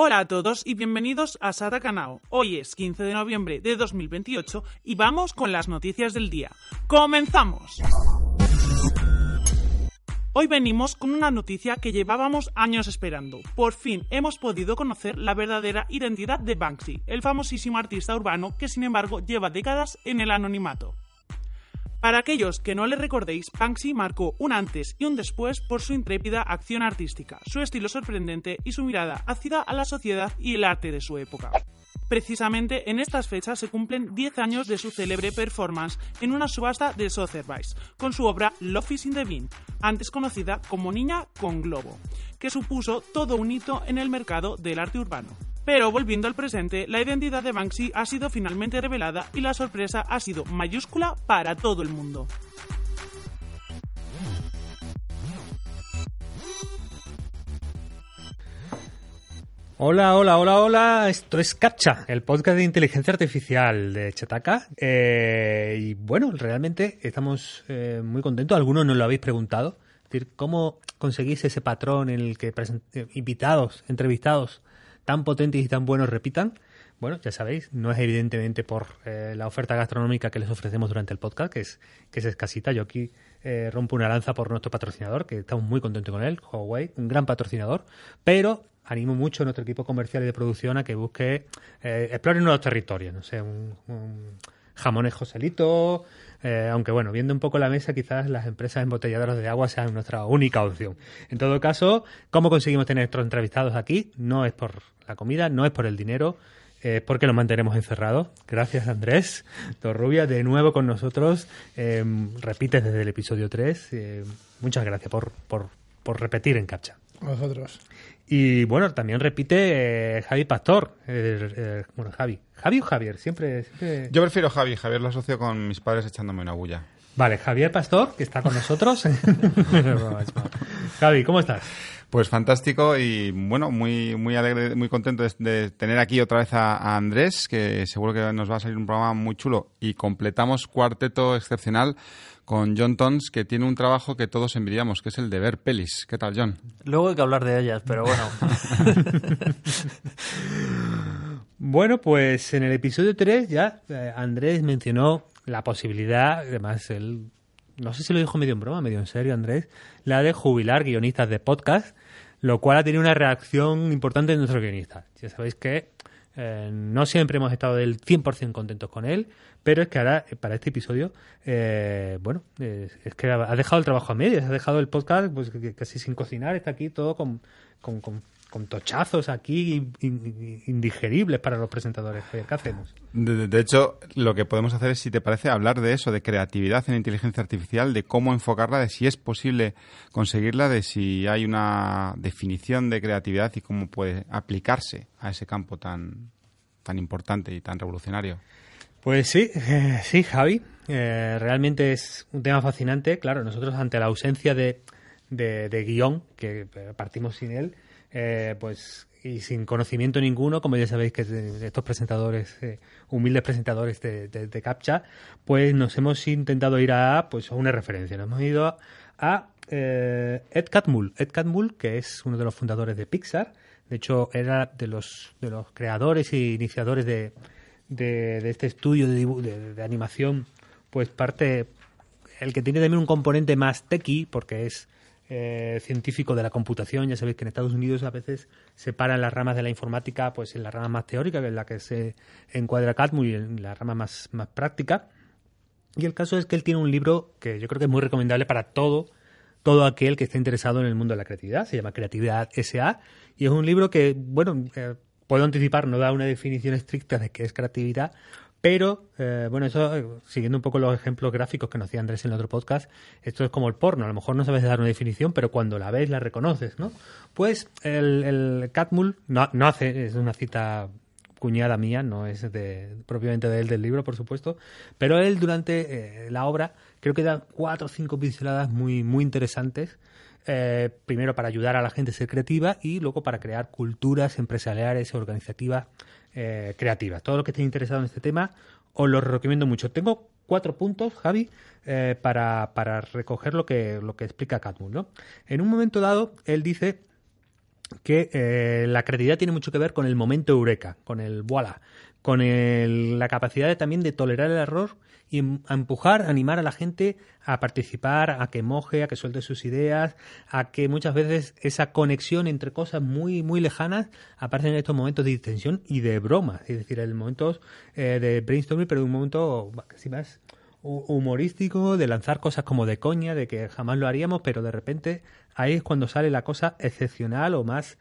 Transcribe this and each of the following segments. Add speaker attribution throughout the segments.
Speaker 1: Hola a todos y bienvenidos a Sata Canao. Hoy es 15 de noviembre de 2028 y vamos con las noticias del día. ¡Comenzamos! Hoy venimos con una noticia que llevábamos años esperando. Por fin hemos podido conocer la verdadera identidad de Banksy, el famosísimo artista urbano que sin embargo lleva décadas en el anonimato. Para aquellos que no le recordéis, Banksy marcó un antes y un después por su intrépida acción artística, su estilo sorprendente y su mirada ácida a la sociedad y el arte de su época. Precisamente en estas fechas se cumplen 10 años de su célebre performance en una subasta de Sotheby's, con su obra Love is in the Bean, antes conocida como Niña con Globo, que supuso todo un hito en el mercado del arte urbano. Pero volviendo al presente, la identidad de Banksy ha sido finalmente revelada y la sorpresa ha sido mayúscula para todo el mundo.
Speaker 2: Hola, hola, hola, hola. Esto es Captcha, el podcast de inteligencia artificial de Chetaka. Eh, y bueno, realmente estamos eh, muy contentos. Algunos nos lo habéis preguntado. Es decir, ¿cómo conseguís ese patrón en el que eh, invitados, entrevistados tan potentes y tan buenos repitan? Bueno, ya sabéis, no es evidentemente por la oferta gastronómica que les ofrecemos durante el podcast, que es, que es escasita. Yo aquí rompo una lanza por nuestro patrocinador, que estamos muy contentos con él, Huawei, un gran patrocinador, pero animo mucho a nuestro equipo comercial y de producción a que busque, eh, exploren nuevos territorios, no sé, un, jamones Joselito, eh, aunque bueno, viendo un poco la mesa, quizás las empresas embotelladoras de agua sean nuestra única opción. En todo caso, ¿cómo conseguimos tener estos entrevistados aquí? No es por la comida, no es por el dinero, es porque los mantenemos encerrados. Gracias, Andrés. Torrubia, de nuevo con nosotros. Eh, repites desde el episodio 3. Eh, muchas gracias por, por, por repetir en Captcha.
Speaker 3: Vosotros.
Speaker 2: Y bueno, también repite eh, Javi Pastor. bueno, Javi. ¿Javi o Javier? Siempre,
Speaker 4: Yo prefiero Javi. Javier lo asocio con mis padres echándome una bulla.
Speaker 2: Vale, Javier Pastor, que está con nosotros. Javi, ¿cómo estás?
Speaker 4: Pues fantástico y bueno, muy muy alegre, muy contento de, tener aquí otra vez a, Andrés, que seguro que nos va a salir un programa muy chulo. Y completamos cuarteto excepcional con John Tons, que tiene un trabajo que todos envidiamos, que es el de ver pelis. ¿Qué tal, John?
Speaker 5: Luego hay que hablar de ellas, pero bueno.
Speaker 2: bueno, pues en el episodio 3 ya eh, Andrés mencionó la posibilidad, además él, no sé si lo dijo medio en broma, medio en serio Andrés, la de jubilar guionistas de podcast, lo cual ha tenido una reacción importante de nuestros guionistas. Ya sabéis que eh, no siempre hemos estado del 100% contentos con él, pero es que ahora, eh, para este episodio, eh, bueno, es que ha dejado el trabajo a medias, ha dejado el podcast pues, casi sin cocinar, está aquí todo con, con, con, tochazos aquí indigeribles para los presentadores. ¿Qué hacemos?
Speaker 4: De, hecho, lo que podemos hacer es, si te parece, hablar de eso, de creatividad en inteligencia artificial, de cómo enfocarla, de si es posible conseguirla, de si hay una definición de creatividad y cómo puede aplicarse a ese campo tan, tan importante y tan revolucionario.
Speaker 2: Pues sí, eh, sí, Javi. Eh, realmente es un tema fascinante. Claro, nosotros ante la ausencia de, de, guion, que eh, partimos sin él, pues y sin conocimiento ninguno, como ya sabéis que estos presentadores, humildes presentadores de, CAPTCHA, pues nos hemos intentado ir a pues a una referencia. Nos hemos ido a, Ed Catmull. Ed Catmull, que es uno de los fundadores de Pixar. De hecho, era de los, de los creadores e iniciadores de, de, este estudio de, de, animación, pues parte el que tiene también un componente más techy, porque es eh, científico de la computación. Ya sabéis que en Estados Unidos a veces separan las ramas de la informática pues en la rama más teórica, que es la que se encuadra Catmull, y en la rama más, más práctica. Y el caso es que él tiene un libro que yo creo que es muy recomendable para todo, todo aquel que esté interesado en el mundo de la creatividad. Se llama Creatividad SA y es un libro que, bueno, eh, puedo anticipar, no da una definición estricta de qué es creatividad, pero, eh, bueno, eso, eh, siguiendo un poco los ejemplos gráficos que nos hacía Andrés en el otro podcast, esto es como el porno. A lo mejor no sabes dar una definición, pero cuando la ves la reconoces, ¿no? Pues el, el Catmull no, hace, es una cita cuñada mía, no es de, propiamente de él del libro, por supuesto, pero él durante eh, la obra creo que da cuatro o cinco pinceladas muy, muy interesantes eh, primero para ayudar a la gente a ser creativa y luego para crear culturas empresariales, organizativas, eh, creativas. Todo lo que esté interesado en este tema os lo recomiendo mucho. Tengo cuatro puntos, Javi, eh, para, para, recoger lo que, lo que explica Catmull. ¿no? En un momento dado, él dice que eh, la creatividad tiene mucho que ver con el momento eureka, con el voilà, con el- la capacidad de- también de tolerar el error y em- a empujar, animar a la gente a participar, a que moje, a que suelte sus ideas, a que muchas veces esa conexión entre cosas muy muy lejanas aparecen en estos momentos de distensión y de broma, es decir, en momentos eh, de brainstorming, pero en un momento casi más hu- humorístico, de lanzar cosas como de coña, de que jamás lo haríamos, pero de repente ahí es cuando sale la cosa excepcional o más,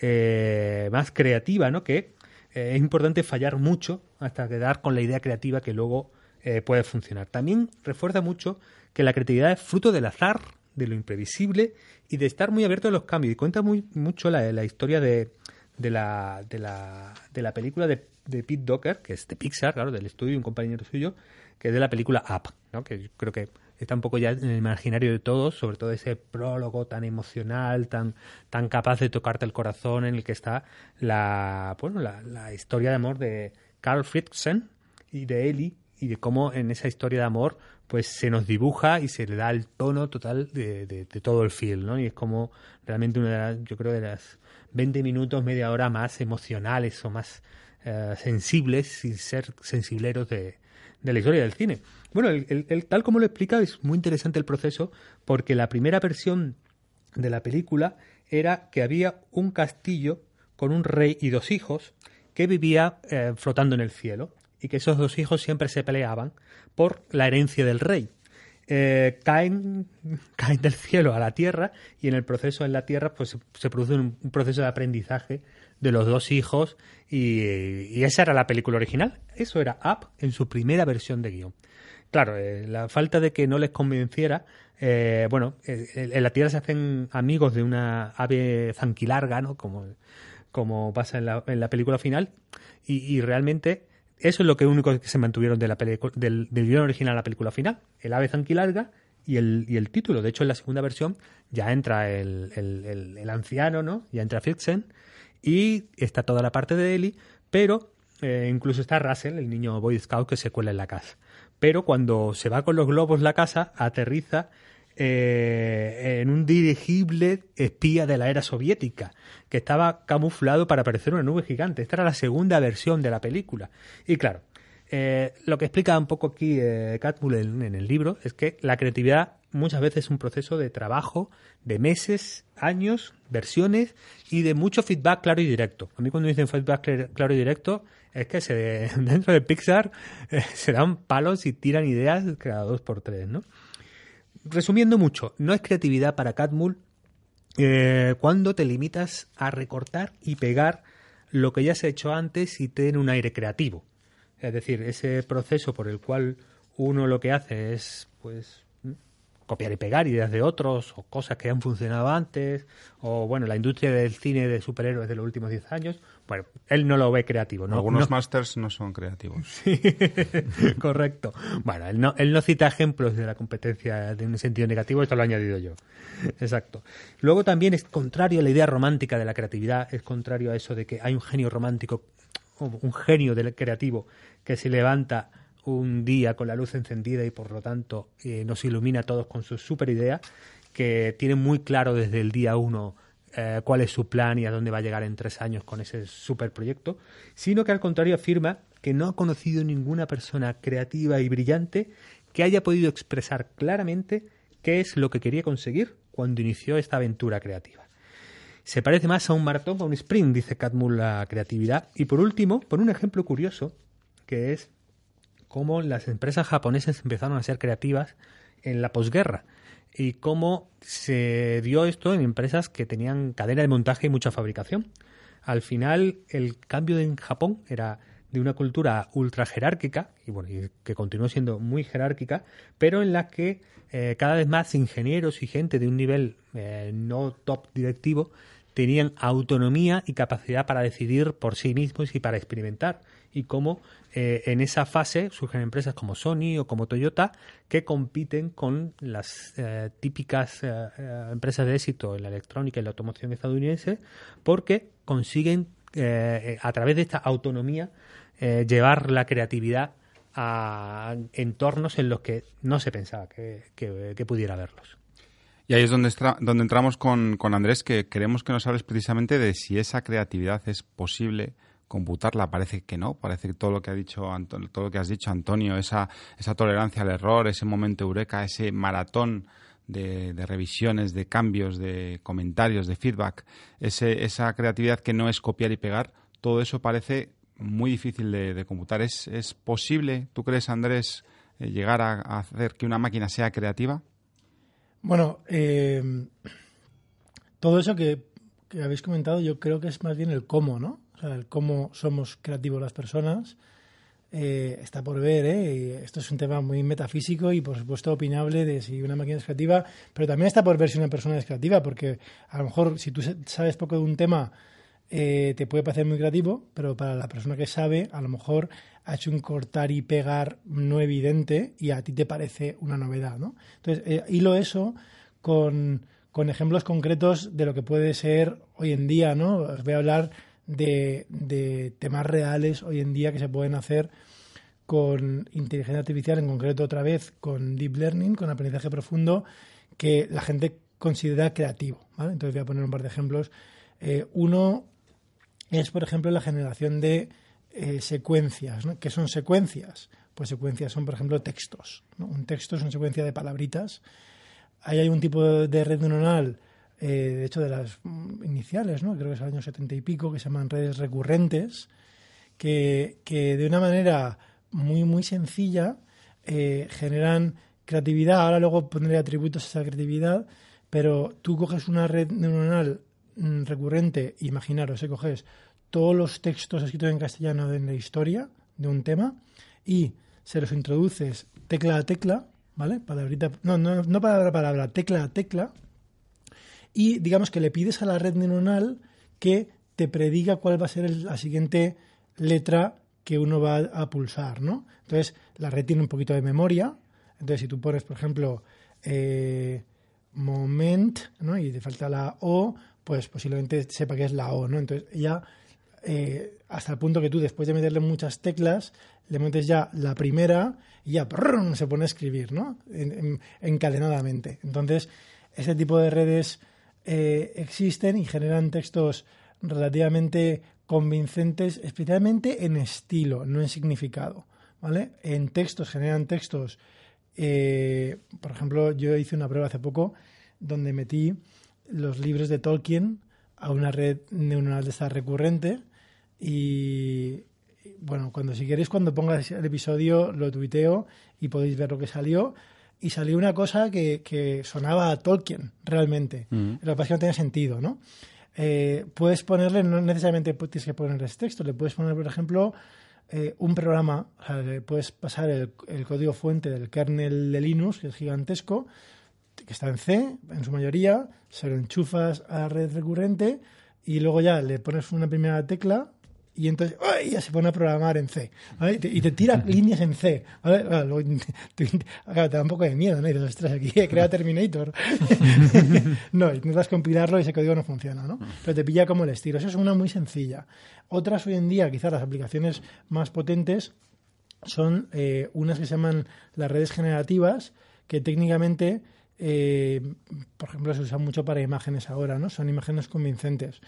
Speaker 2: eh, más creativa, ¿no? Que eh, es importante fallar mucho hasta quedar con la idea creativa que luego eh, puede funcionar. También refuerza mucho que la creatividad es fruto del azar, de lo imprevisible y de estar muy abierto a los cambios. Y cuenta muy, mucho la, la historia de, de, la, de, la, de la película de, de Pete Docker, que es de Pixar, claro, del estudio, un compañero suyo, que es de la película Up, ¿no? que yo creo que está un poco ya en el imaginario de todos, sobre todo ese prólogo tan emocional, tan, tan capaz de tocarte el corazón, en el que está la, bueno, la, historia de amor de Carl Friedrichsen y de Ellie, y de cómo en esa historia de amor pues se nos dibuja y se le da el tono total de, de- de todo el film, ¿no? Y es como realmente una de las, yo creo, de las 20 minutos, media hora más emocionales o más eh, sensibles, sin ser sensibleros de, de la historia del cine. Bueno, el, el- tal como lo explica, es muy interesante el proceso, porque la primera versión de la película era que había un castillo con un rey y dos hijos que vivía eh, flotando en el cielo y que esos dos hijos siempre se peleaban por la herencia del rey. Eh, caen, caen del cielo a la tierra y en el proceso en la tierra pues se, produce un proceso de aprendizaje de los dos hijos y, esa era la película original. Eso era Up en su primera versión de guion. Claro, eh, la falta de que no les convenciera, eh, bueno, eh, en la Tierra se hacen amigos de una ave zanquilarga, ¿no? Como, como pasa en la, en la película final, y, y realmente eso es lo que único que se mantuvieron de la del, del guion original a la película final, el ave zanquilarga y el, y el título. De hecho, en la segunda versión ya entra el, el, el- el anciano, ¿no? Ya entra Fritzen y está toda la parte de Ellie, pero eh, incluso está Russell, el niño Boy Scout que se cuela en la casa. Pero cuando se va con los globos la casa, aterriza eh, en un dirigible espía de la era soviética, que estaba camuflado para parecer una nube gigante. Esta era la segunda versión de la película. Y claro, eh, lo que explica un poco aquí eh, Catmull en, en el libro es que la creatividad muchas veces es un proceso de trabajo de meses, años, versiones y de mucho feedback claro y directo. A mí cuando dicen feedback cl- claro y directo es que se, dentro de Pixar eh, se dan palos y tiran ideas cada dos por tres, ¿no? Resumiendo mucho, no es creatividad para Catmull eh, cuando te limitas a recortar y pegar lo que ya se ha hecho antes y tiene un aire creativo. Es decir, ese proceso por el cual uno lo que hace es, pues. Copiar y pegar ideas de otros o cosas que han funcionado antes, o bueno, la industria del cine de superhéroes de los últimos 10 años, bueno, él no lo ve creativo. ¿no?
Speaker 4: Algunos
Speaker 2: No-
Speaker 4: masters no son creativos.
Speaker 2: Correcto. Bueno, él no, él no cita ejemplos de la competencia de un sentido negativo, esto lo he añadido yo. Exacto. Luego también es contrario a la idea romántica de la creatividad, es contrario a eso de que hay un genio romántico, o un genio del creativo que se levanta un día con la luz encendida y por lo tanto eh, nos ilumina a todos con sus super ideas, que tiene muy claro desde el día uno eh, cuál es su plan y a dónde va a llegar en tres años con ese super proyecto, sino que al contrario afirma que no ha conocido ninguna persona creativa y brillante que haya podido expresar claramente qué es lo que quería conseguir cuando inició esta aventura creativa. Se parece más a un maratón que a un sprint, dice Catmull la creatividad. Y por último, por un ejemplo curioso, que es cómo las empresas japonesas empezaron a ser creativas en la posguerra y cómo se dio esto en empresas que tenían cadena de montaje y mucha fabricación. Al final, el cambio en Japón era de una cultura ultra jerárquica, y bueno, y que continuó siendo muy jerárquica, pero en la que eh, cada vez más ingenieros y gente de un nivel eh, no top directivo tenían autonomía y capacidad para decidir por sí mismos y para experimentar. Y cómo eh, en esa fase surgen empresas como Sony o como Toyota que compiten con las eh, típicas eh, empresas de éxito en la electrónica y la automoción estadounidense porque consiguen a través de esta autonomía llevar la creatividad a entornos en los que no se pensaba que, que- pudiera haberlos.
Speaker 4: Y Y ahí es donde, donde entramos con, con Andrés, que queremos que nos hables precisamente de si esa creatividad es posible computarla parece que no, parece que todo lo que ha dicho todo lo que has dicho Antonio, esa, esa tolerancia al error, ese momento eureka, ese maratón de, revisiones, de cambios, de comentarios, de feedback, ese, esa creatividad que no es copiar y pegar, todo eso parece muy difícil de, computar. ¿Es, ¿Es, posible, tú crees, Andrés, eh, llegar a, hacer que una máquina sea creativa?
Speaker 3: Bueno, eh, todo eso que, que habéis comentado yo creo que es más bien el cómo, ¿no? El cómo somos creativos las personas, eh, está por ver. ¿eh? Esto es un tema muy metafísico y, por supuesto, opinable de si una máquina es creativa, pero también está por ver si una persona es creativa, porque a lo mejor si tú sabes poco de un tema, eh, te puede parecer muy creativo, pero para la persona que sabe, a lo mejor ha hecho un cortar y pegar no evidente y a ti te parece una novedad. ¿no? Entonces, hilo eso con, con ejemplos concretos de lo que puede ser hoy en día. ¿no? Os voy a hablar de, temas reales hoy en día que se pueden hacer con inteligencia artificial, en concreto otra vez con deep learning, con aprendizaje profundo, que la gente considera creativo. Entonces voy a poner un par de ejemplos. Eh, uno es, por ejemplo, la generación de eh, secuencias. ¿no? ¿Qué son secuencias? Pues secuencias son, por ejemplo, textos. Un texto es una secuencia de palabritas. Ahí hay un tipo de red neuronal eh, de hecho de las iniciales, ¿no? creo que es el año setenta y pico, que se llaman redes recurrentes, que, de una manera muy, muy sencilla eh, generan creatividad. Ahora luego pondré atributos a esa creatividad, pero tú coges una red neuronal mm, recurrente, imaginaros, ¿eh? coges todos los textos escritos en castellano de la historia de un tema y se los introduces tecla a tecla, ¿vale? Palabrita, no, no, no palabra a palabra, tecla a tecla, y digamos que le pides a la red neuronal que te prediga cuál va a ser la siguiente letra que uno va a pulsar, ¿no? Entonces, la red tiene un poquito de memoria. Entonces, si tú pones, por ejemplo, eh, moment, ¿no? Y te falta la O, pues posiblemente sepa que es la O, ¿no? Entonces, ya eh, hasta el punto que tú, después de meterle muchas teclas, le metes ya la primera y ya se pone a escribir, ¿no? encadenadamente. Entonces, ese tipo de redes eh, existen y generan textos relativamente convincentes, especialmente en estilo, no en significado. ¿vale? En textos generan textos. Eh, por ejemplo, yo hice una prueba hace poco donde metí los libros de Tolkien a una red neuronal de esta recurrente y bueno, cuando si queréis cuando pongas el episodio lo tuiteo y podéis ver lo que salió y salió una cosa que, sonaba a Tolkien, realmente. Lo que pasa es que no tenía sentido, ¿no? Eh, puedes ponerle, no necesariamente tienes que ponerle ese texto, le puedes poner, por ejemplo, eh, un programa, le puedes pasar el, el, código fuente del kernel de Linux, que es gigantesco, que está en C, en su mayoría, se lo enchufas a la red recurrente y luego ya le pones una primera tecla, y entonces ¡ay! ya se pone a programar en C y, te, tira líneas en C ¿vale? te, da un poco de miedo ¿no? y dices, aquí crea Terminator no, intentas compilarlo y ese código no funciona ¿no? pero te pilla como el estilo eso es una muy sencilla otras hoy en día quizás las aplicaciones más potentes son eh, unas que se llaman las redes generativas que técnicamente eh, por ejemplo se usan mucho para imágenes ahora ¿no? son imágenes convincentes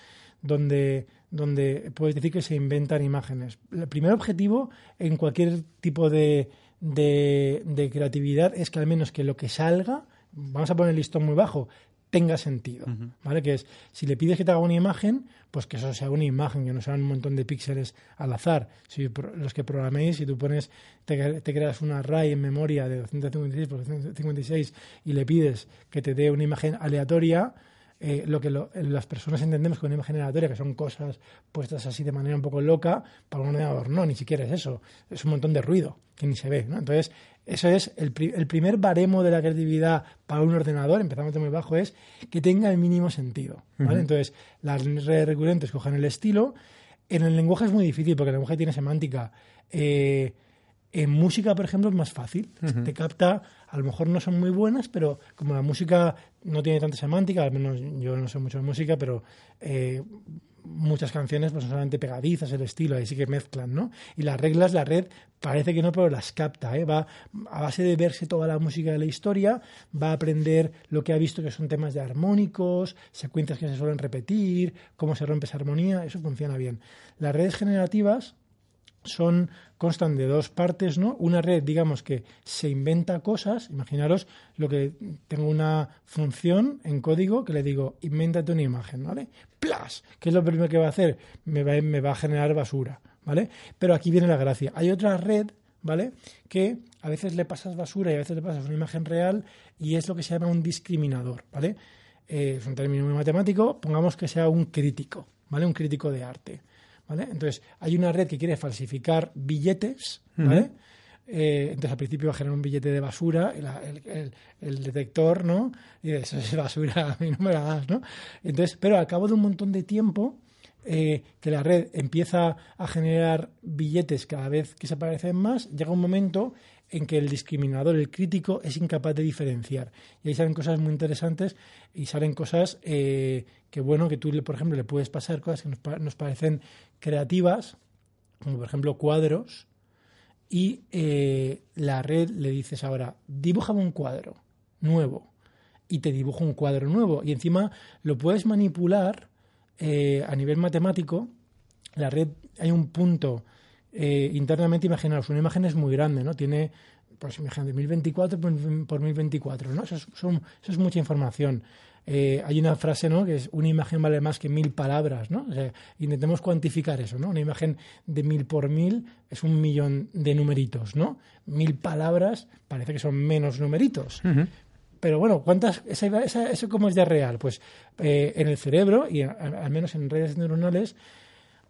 Speaker 3: donde, donde puedes decir que se inventan imágenes. El primer objetivo en cualquier tipo de, de, creatividad es que al menos que lo que salga, vamos a poner el listón muy bajo, tenga sentido, ¿vale? Que es, si le pides que te haga una imagen, pues que eso sea una imagen, que no sean un montón de píxeles al azar. Si los que programéis, si tú pones, te, te, creas un array en memoria de 256 por 256 y le pides que te dé una imagen aleatoria, eh, lo que las personas entendemos con una imagen aleatoria, que son cosas puestas así de manera un poco loca, para un ordenador no, ni siquiera es eso, es un montón de ruido que ni se ve. ¿no? Entonces, eso es el, el, primer baremo de la creatividad para un ordenador, empezamos de muy bajo, es que tenga el mínimo sentido. ¿vale? Entonces, las redes recurrentes cogen el estilo. En el lenguaje es muy difícil porque el lenguaje tiene semántica. Eh, en música, por ejemplo, es más fácil. Te capta, a lo mejor no son muy buenas, pero como la música no tiene tanta semántica, al menos yo no sé mucho de música, pero eh, muchas canciones pues no solamente pegadizas el estilo, ahí sí que mezclan, ¿no? Y las reglas la red parece que no, pero las capta, ¿eh? Va a base de verse toda la música de la historia, va a aprender lo que ha visto que son temas de armónicos, secuencias que se suelen repetir, cómo se rompe esa armonía, eso funciona bien. Las redes generativas son constan de dos partes, ¿no? Una red, digamos que se inventa cosas, imaginaros lo que tengo una función en código que le digo, invéntate una imagen, ¿vale? Plus, ¿qué es lo primero que va a hacer? Me va, me va a generar basura, ¿vale? Pero aquí viene la gracia. Hay otra red, ¿vale? Que a veces le pasas basura y a veces le pasas una imagen real y es lo que se llama un discriminador, ¿vale? Eh, es un término muy matemático, pongamos que sea un crítico, ¿vale? Un crítico de arte. ¿Vale? Entonces, hay una red que quiere falsificar billetes, ¿vale? Eh, entonces, al principio va a generar un billete de basura, el, el, el, detector, ¿no? Y eso es basura, a mí no me la das, ¿no? Entonces, pero al cabo de un montón de tiempo, eh, que la red empieza a generar billetes cada vez que se parecen más, llega un momento en que el discriminador, el crítico, es incapaz de diferenciar. Y ahí salen cosas muy interesantes y salen cosas eh, que, bueno, que tú, por ejemplo, le puedes pasar cosas que nos, parecen creativas, como por ejemplo cuadros, y eh, la red le dices ahora, dibújame un cuadro nuevo, y te dibuja un cuadro nuevo, y encima lo puedes manipular eh, a nivel matemático. La red, hay un punto eh, internamente, imaginaros, una imagen es muy grande, ¿no? Tiene, pues imagínate, 1024 por, 1024, ¿no? Eso es, eso es mucha información. Eh, hay una frase, ¿no? Que es una imagen vale más que mil palabras, ¿no? Intentemos cuantificar eso, ¿no? Una imagen de mil por mil es un millón de numeritos, ¿no? Mil palabras parece que son menos numeritos. Pero bueno, ¿cuántas? ¿Eso cómo es de real? Pues eh, en el cerebro, y al menos en redes neuronales,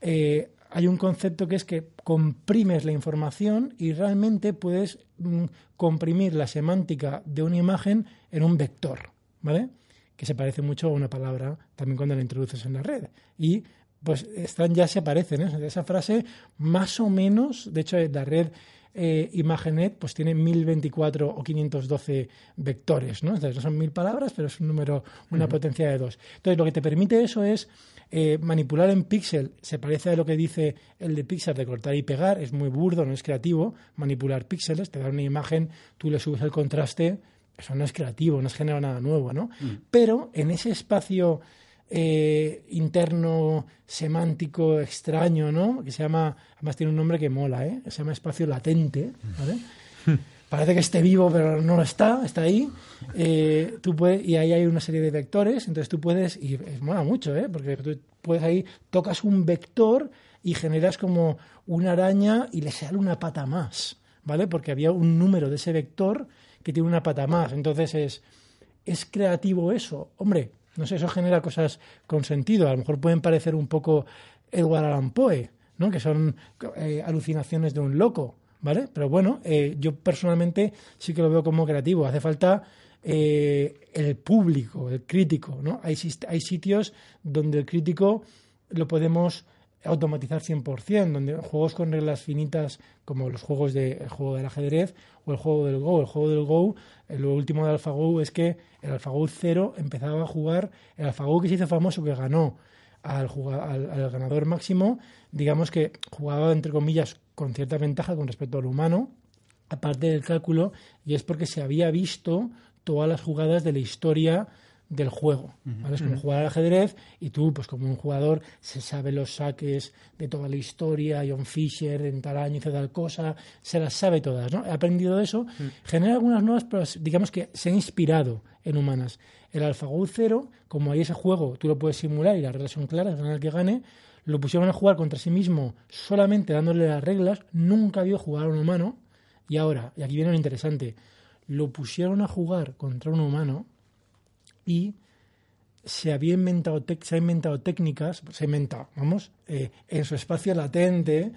Speaker 3: eh, hay un concepto que es que comprimes la información y realmente puedes mm, comprimir la semántica de una imagen en un vector, ¿vale? Que se parece mucho a una palabra también cuando la introduces en la red. Y pues están ya se parecen, ¿eh? Esa frase más o menos, de hecho la red eh, Imagenet pues tiene 1024 o 512 vectores, ¿no? Entonces no son mil palabras, pero es un número, una potencia de dos. Entonces lo que te permite eso es eh, manipular en píxel se parece a lo que dice el de Pixar de cortar y pegar, es muy burdo, no es creativo. Manipular píxeles, te da una imagen, tú le subes el contraste, eso no es creativo, no es genera nada nuevo, ¿no? Mm. Pero en ese espacio eh, interno semántico extraño, ¿no? Que se llama, además tiene un nombre que mola, ¿eh? Se llama espacio latente, ¿vale? Parece que esté vivo, pero no lo está, está ahí. Eh, tú puedes, y ahí hay una serie de vectores, entonces tú puedes, y es mola mucho, ¿eh? porque tú puedes ahí, tocas un vector y generas como una araña y le sale una pata más, ¿vale? Porque había un número de ese vector que tiene una pata más. Entonces es, ¿es creativo eso? Hombre, no sé, eso genera cosas con sentido. A lo mejor pueden parecer un poco Edward Allan Poe, ¿no? Que son eh, alucinaciones de un loco. ¿vale? Pero bueno, eh, yo personalmente sí que lo veo como creativo. Hace falta eh, el público, el crítico, ¿no? Hay, hay sitios donde el crítico lo podemos automatizar 100%, donde juegos con reglas finitas como los juegos de, el juego del ajedrez o el juego del Go. El juego del Go, eh, lo último de AlphaGo es que el AlphaGo 0 empezaba a jugar, el AlphaGo que se hizo famoso, que ganó al, al, al ganador máximo, digamos que jugaba entre comillas con cierta ventaja con respecto al humano, aparte del cálculo, y es porque se había visto todas las jugadas de la historia del juego. Es como jugar al ajedrez y tú, pues como un jugador, se sabe los saques de toda la historia, John Fisher en tal año hizo tal cosa, se las sabe todas, ¿no? He aprendido eso, genera algunas nuevas, pero digamos que se ha inspirado en humanas. El AlphaGo 0, como hay ese juego, tú lo puedes simular y las reglas son claras, gana el que gane, lo pusieron a jugar contra sí mismo solamente dándole las reglas, nunca vio jugar a un humano, y ahora, y aquí viene lo interesante, lo pusieron a jugar contra un humano y se había inventado se ha inventado técnicas, se ha inventado, vamos, eh, en su espacio latente,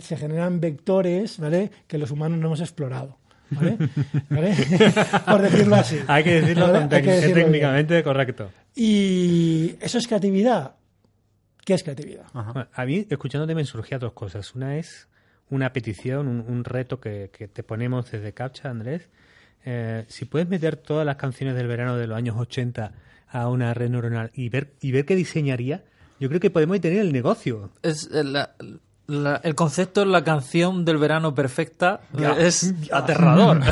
Speaker 3: se generan vectores, ¿vale? Que los humanos no hemos explorado. ¿Vale? Por decirlo así.
Speaker 2: Hay que decirlo, técnicamente correcto.
Speaker 3: Y eso es creatividad. ¿Qué es creatividad?
Speaker 2: a mí, escuchándote, me surgían dos cosas. Una es una petición, un, reto que, te ponemos desde Captcha, Andrés. Eh, si puedes meter todas las canciones del verano de los años 80 a una red neuronal y ver, y ver qué diseñaría, yo creo que podemos tener el negocio.
Speaker 5: Es eh, la- la- el concepto la canción del verano perfecta es aterrador.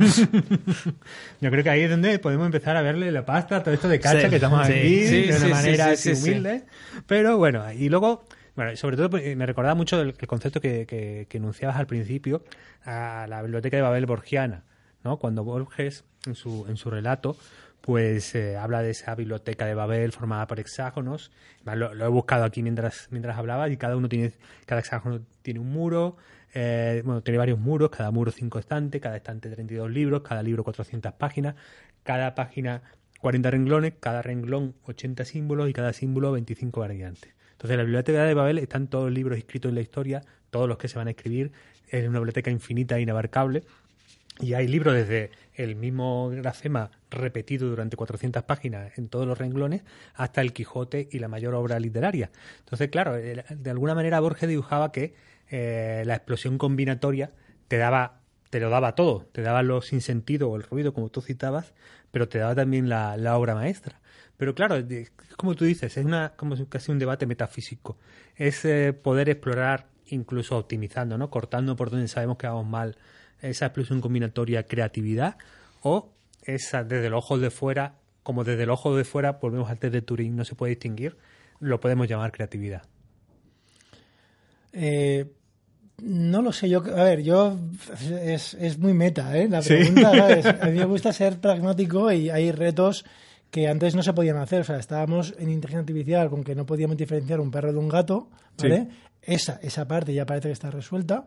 Speaker 2: Yo creo que ahí es donde podemos empezar a verle la pasta, todo esto de cacha
Speaker 5: Sí,
Speaker 2: que estamos
Speaker 5: sí,
Speaker 2: aquí
Speaker 5: sí,
Speaker 2: de una manera
Speaker 5: sí,
Speaker 2: así
Speaker 5: sí,
Speaker 2: humilde. Pero bueno, y luego, bueno, sobre todo pues, me recordaba mucho el, el concepto que, que, que enunciabas al principio a la biblioteca de Babel borgiana, Cuando Borges, en su, en su relato, pues eh, habla de esa biblioteca de Babel formada por hexágonos. Lo he buscado aquí mientras, mientras hablaba y cada uno tiene, cada hexágono tiene un muro, eh, bueno, tiene varios muros, cada muro cinco estantes, cada estante 32 libros, cada libro 400 páginas, cada página 40 renglones, cada renglón 80 símbolos y cada símbolo 25 variantes. Entonces, en la biblioteca de Babel están todos los libros escritos en la historia, todos los que se van a escribir, es una biblioteca infinita e inabarcable. Y hay libros desde el mismo grafema repetido durante 400 páginas en todos los renglones hasta el Quijote y la mayor obra literaria. Entonces, claro, de alguna manera Borges dibujaba que eh, la explosión combinatoria te daba te lo daba todo, te daba lo sin sentido o el ruido, como tú citabas, pero te daba también la, la obra maestra. Pero claro, de- como tú dices, es una, como si- casi un debate metafísico. Es eh, poder explorar, incluso optimizando, ¿no? Cortando por donde sabemos que vamos mal, esa explosión combinatoria creatividad o esa desde el ojo de fuera, como desde el ojo de fuera, volvemos al test de Turing, no se puede distinguir, lo podemos llamar creatividad.
Speaker 3: Eh, no lo sé, yo, a ver, yo es, es muy meta, ¿eh? La pregunta, ¿sabes? A mí me gusta ser pragmático y hay retos que antes no se podían hacer. O sea, estábamos en inteligencia artificial con que no podíamos diferenciar un perro de un gato, ¿vale? Esa, esa parte ya parece que está resuelta.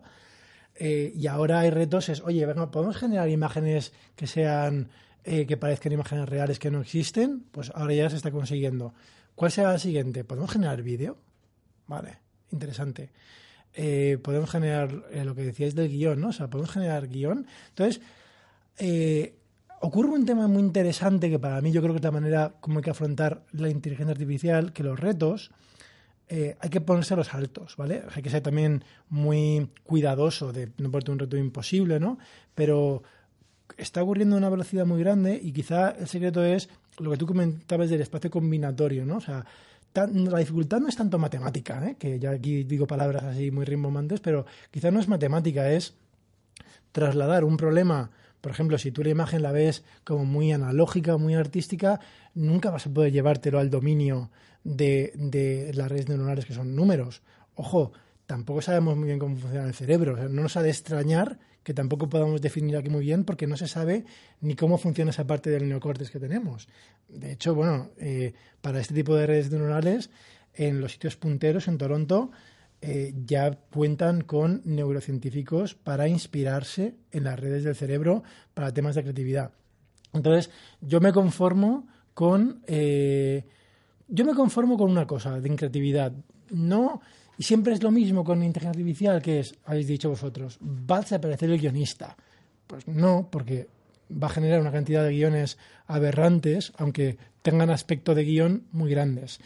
Speaker 3: Eh, y ahora hay retos, es, oye, ¿podemos generar imágenes que sean, eh, que parezcan imágenes reales que no existen? Pues ahora ya se está consiguiendo. ¿Cuál será el siguiente? ¿Podemos generar vídeo? Vale, interesante. Eh, podemos generar eh, lo que decíais del guion, ¿no? O sea, podemos generar guion. Entonces, ocurre un tema muy interesante que para mí yo creo que es la manera como hay que afrontar la inteligencia artificial, que los retos eh, hay que ponerse los altos, ¿vale? Hay que ser también muy cuidadoso de no ponerte un reto imposible, ¿no? Pero está ocurriendo a una velocidad muy grande y quizá el secreto es lo que tú comentabas del espacio combinatorio, ¿no? O sea, la dificultad no es tanto matemática, ¿eh? que ya aquí digo palabras así muy rimbombantes, pero quizá no es matemática, es trasladar un problema, por ejemplo, si tú la imagen la ves como muy analógica, muy artística, nunca vas a poder llevártelo al dominio de, las redes neuronales que son números. Ojo, tampoco sabemos muy bien cómo funciona el cerebro, no nos ha de extrañar que tampoco podamos definir aquí muy bien porque no se sabe ni cómo funciona esa parte del neocortes que tenemos. De hecho, bueno, eh, para este tipo de redes neuronales, en los sitios punteros en Toronto, eh, ya cuentan con neurocientíficos para inspirarse en las redes del cerebro para temas de creatividad. Entonces, yo me conformo con. eh, yo me conformo con una cosa de creatividad. No. Y siempre es lo mismo con inteligencia artificial, que es, habéis dicho vosotros, va a desaparecer el guionista. Pues no, porque va a generar una cantidad de guiones aberrantes, aunque tengan aspecto de guion muy grandes.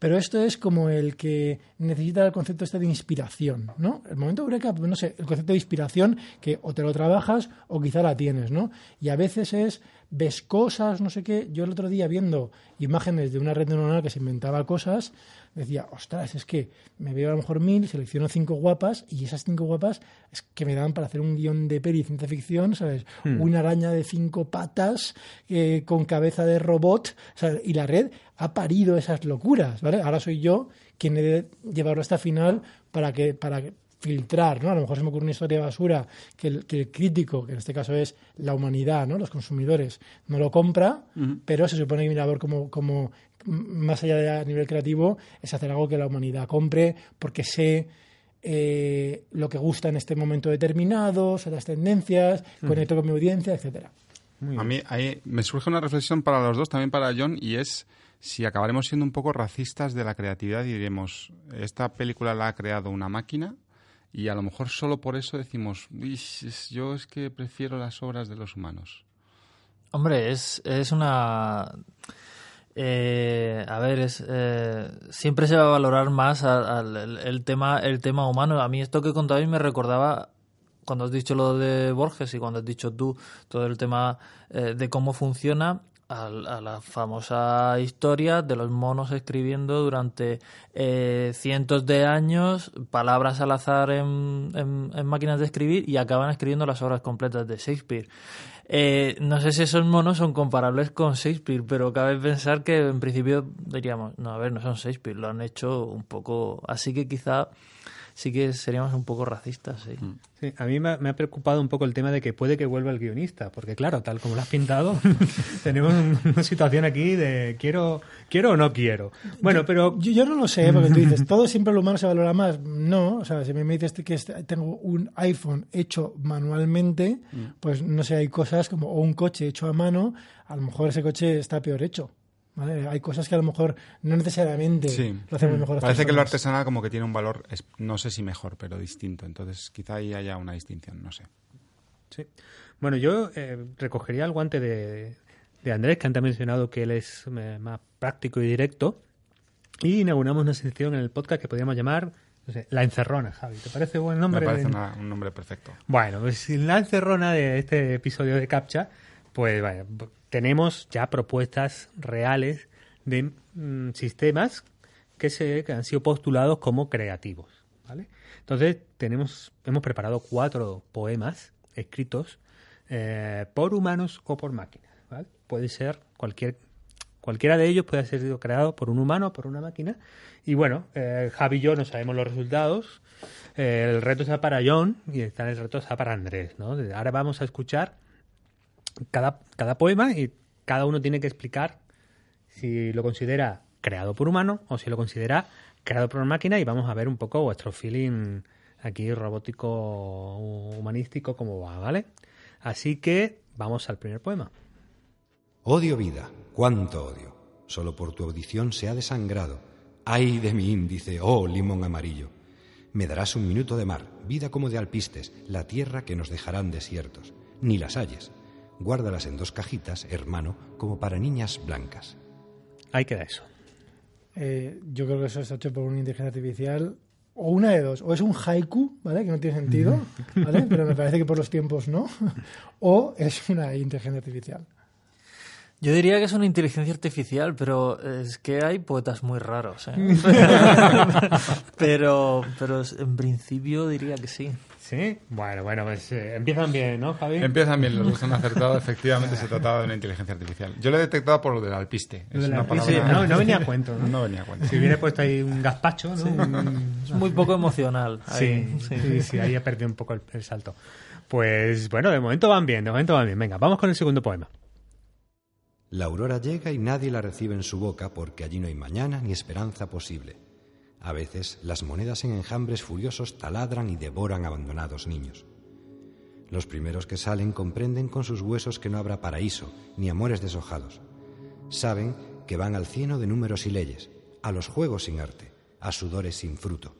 Speaker 3: Pero esto es como el que necesita el concepto este de inspiración, ¿no? El momento eureka, no sé, el concepto de inspiración que o te lo trabajas o quizá la tienes, ¿no? Y a veces es, ves cosas, no sé qué. Yo el otro día viendo imágenes de una red neuronal que se inventaba cosas, decía, ostras, es que me veo a lo mejor mil, selecciono cinco guapas y esas cinco guapas es que me dan para hacer un guion de peli ciencia ficción, ¿sabes? Una araña de cinco patas eh, con cabeza de robot, ¿sabes? y la red ha parido esas locuras, ¿vale? Ahora soy yo quien he de llevarlo hasta final para que para filtrar, ¿no? A lo mejor se me ocurre una historia de basura que el, que el crítico, que en este caso es la humanidad, ¿no? Los consumidores, no lo compra, pero se supone que mi labor como, como m- más allá de a nivel creativo es hacer algo que la humanidad compre porque sé eh, lo que gusta en este momento determinado, sé las tendencias, conecto con mi audiencia, etcétera.
Speaker 4: A mí ahí me surge una reflexión para los dos, también para John, y es si acabaremos siendo un poco racistas de la creatividad y diremos, esta película la ha creado una máquina y a lo mejor solo por eso decimos, "Ish, es- yo es que prefiero las obras de los humanos.
Speaker 5: Hombre, es, es una... eh, a ver, es, eh, siempre se va a valorar más a- el, el tema, el tema humano. A mí esto que contabais me recordaba cuando has dicho lo de Borges y cuando has dicho tú todo el tema eh, de cómo funciona. A, a la famosa historia de los monos escribiendo durante eh, cientos de años palabras al azar en, en- en máquinas de escribir y acaban escribiendo las obras completas de Shakespeare. Eh, no sé si esos monos son comparables con Shakespeare, pero cabe pensar que en principio diríamos, no, a ver, no son Shakespeare, lo han hecho un poco, así que quizá sí que seríamos un poco racistas, sí.
Speaker 2: Sí, a mí me ha, me ha preocupado un poco el tema de que puede que vuelva el guionista, porque claro, tal como lo has pintado, tenemos un- una situación aquí de quiero, quiero o no quiero. Bueno, pero
Speaker 3: Yo, yo no lo sé, porque tú dices, todo siempre lo humano se valora más. No, o sea, si me dices que este- tengo un iPhone hecho manualmente, pues no sé, hay cosas como o un coche hecho a mano, a lo mejor ese coche está peor hecho. ¿Vale? Hay cosas que a lo mejor no necesariamente
Speaker 4: Sí.
Speaker 3: lo hacemos mejor.
Speaker 4: Parece que lo
Speaker 3: personas.
Speaker 4: artesanal como que tiene un valor, no sé si mejor, pero distinto. Entonces quizá ahí haya una distinción, no sé.
Speaker 2: Sí. Bueno, yo eh, recogería el guante de, de Andrés, que antes ha mencionado que él es eh, más práctico y directo. Y inauguramos una sección en el podcast que podríamos llamar no sé, La Encerrona, Javi. ¿Te parece buen nombre?
Speaker 4: Me parece
Speaker 2: de-
Speaker 4: una- un nombre perfecto.
Speaker 2: Bueno, pues la encerrona de este episodio de Captcha, pues vaya, tenemos ya propuestas reales de mm, sistemas que, se, que han sido postulados como creativos. ¿vale? Entonces, tenemos, hemos preparado cuatro poemas escritos eh, por humanos o por máquinas. Puede ser cualquier Cualquiera de ellos puede ser sido creado por un humano o por una máquina. Y bueno, eh, Javi y yo no sabemos los resultados. Eh, el reto está para John y está el reto está para Andrés. ¿no? Ahora vamos a escuchar cada, cada poema y cada uno tiene que explicar si lo considera creado por humano o si lo considera creado por una máquina y vamos a ver un poco vuestro feeling aquí robótico humanístico cómo va, ¿vale? Así que vamos al primer poema.
Speaker 6: Odio vida, cuánto odio. Solo por tu audición se ha desangrado. Ay de mi índice, oh limón amarillo. Me darás un minuto de mar, vida como de alpistes, la tierra que nos dejarán desiertos. Ni las halles. Guárdalas en dos cajitas, hermano, como para niñas blancas.
Speaker 2: Ahí queda eso.
Speaker 3: Eh, yo creo que eso está hecho por una inteligencia artificial. O una de dos. O es un haiku, ¿vale? Que no tiene sentido, ¿vale? Pero me parece que por los tiempos no. O es una inteligencia artificial.
Speaker 5: Yo diría que es una inteligencia artificial, pero es que hay poetas muy raros. ¿eh? pero, pero en principio diría que sí.
Speaker 2: ¿Sí? Bueno, bueno, pues eh, empiezan bien, ¿no, Javi?
Speaker 4: Empiezan bien, los dos han acertado. Efectivamente, se trataba de una inteligencia artificial. Yo lo he detectado por lo del alpiste. Es
Speaker 2: de
Speaker 4: una palabra-
Speaker 2: sí, no, no venía a cuento, ¿no?
Speaker 4: No venía a cuento.
Speaker 2: Si hubiera puesto ahí un gazpacho, ¿no? Un-
Speaker 5: Es muy poco emocional.
Speaker 2: Sí,
Speaker 5: ahí,
Speaker 2: sí, sí, sí, ahí ha perdido un poco el, el salto. Pues bueno, de momento van bien, de momento van bien. Venga, vamos con el segundo poema.
Speaker 6: La aurora llega y nadie la recibe en su boca porque allí no hay mañana ni esperanza posible. A veces las monedas en enjambres furiosos taladran y devoran abandonados niños. Los primeros que salen comprenden con sus huesos que no habrá paraíso ni amores deshojados. Saben que van al cieno de números y leyes, a los juegos sin arte, a sudores sin fruto.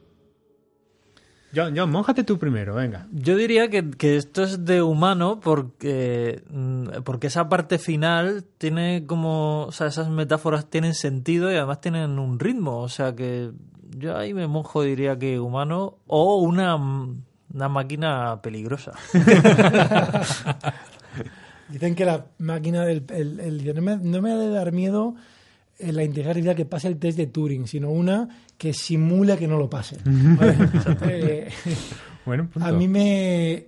Speaker 2: John, John, mójate tú primero, venga.
Speaker 5: Yo diría que, que esto es de humano porque, mm, porque esa parte final tiene como, o sea, esas metáforas tienen sentido y además tienen un ritmo, o sea que yo ahí me mojo diría que humano o una, una máquina peligrosa.
Speaker 3: Dicen que la máquina del. El, el- no, me, no me ha de dar miedo eh, la inteligencia artificial que pase el test de Turing, sino una que simula que no lo pase. Eh,
Speaker 2: Bueno, punto.
Speaker 3: a mí me.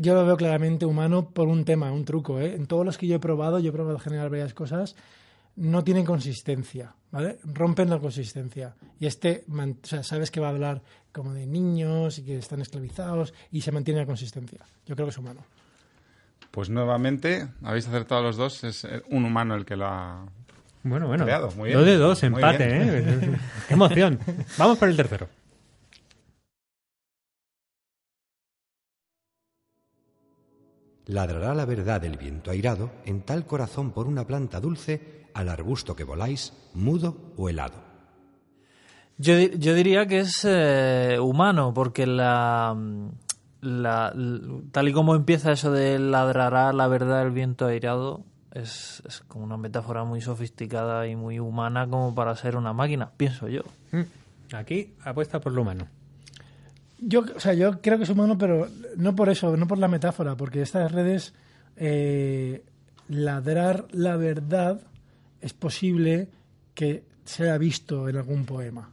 Speaker 3: Yo lo veo claramente humano por un tema, un truco. ¿eh? En todos los que yo he probado, yo he probado en general varias cosas, no tienen consistencia, ¿vale? Rompen la consistencia. Y este, o sea, sabes que va a hablar como de niños y que están esclavizados y se mantiene la consistencia. Yo creo que es humano.
Speaker 4: Pues nuevamente, habéis acertado los dos. Es eh, un humano el que lo ha.
Speaker 2: Bueno, bueno.
Speaker 4: Creado, muy bien.
Speaker 2: Dos de dos, empate. ¿eh? Qué emoción. Vamos por el tercero.
Speaker 6: Ladrará la verdad el viento airado en tal corazón por una planta dulce al arbusto que voláis, mudo o helado.
Speaker 5: Yo, yo diría que es eh, humano, porque la, la- tal y como empieza eso de ladrará la verdad el viento airado, es, es como una metáfora muy sofisticada y muy humana como para ser una máquina, pienso yo.
Speaker 2: Mm. Aquí apuesta por lo humano.
Speaker 3: Yo, o sea, yo creo que es humano, pero no por eso, no por la metáfora, porque estas redes, eh, ladrar la verdad es posible que sea visto en algún poema.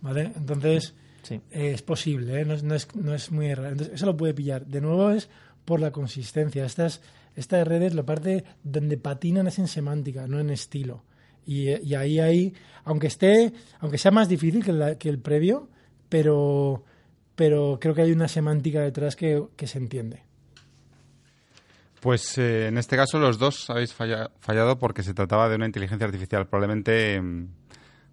Speaker 3: ¿Vale? Entonces,
Speaker 5: Sí.
Speaker 3: eh, es posible, ¿eh? no, es, no, es, no es muy raro. Entonces, eso lo puede pillar. De nuevo es por la consistencia. Estas, estas redes, la parte donde patinan es en semántica, no en estilo. Y, y ahí hay, aunque esté, aunque sea más difícil que, la- que el previo, pero, pero creo que hay una semántica detrás que, que se entiende.
Speaker 4: Pues eh, en este caso los dos habéis falla- fallado porque se trataba de una inteligencia artificial, probablemente mm,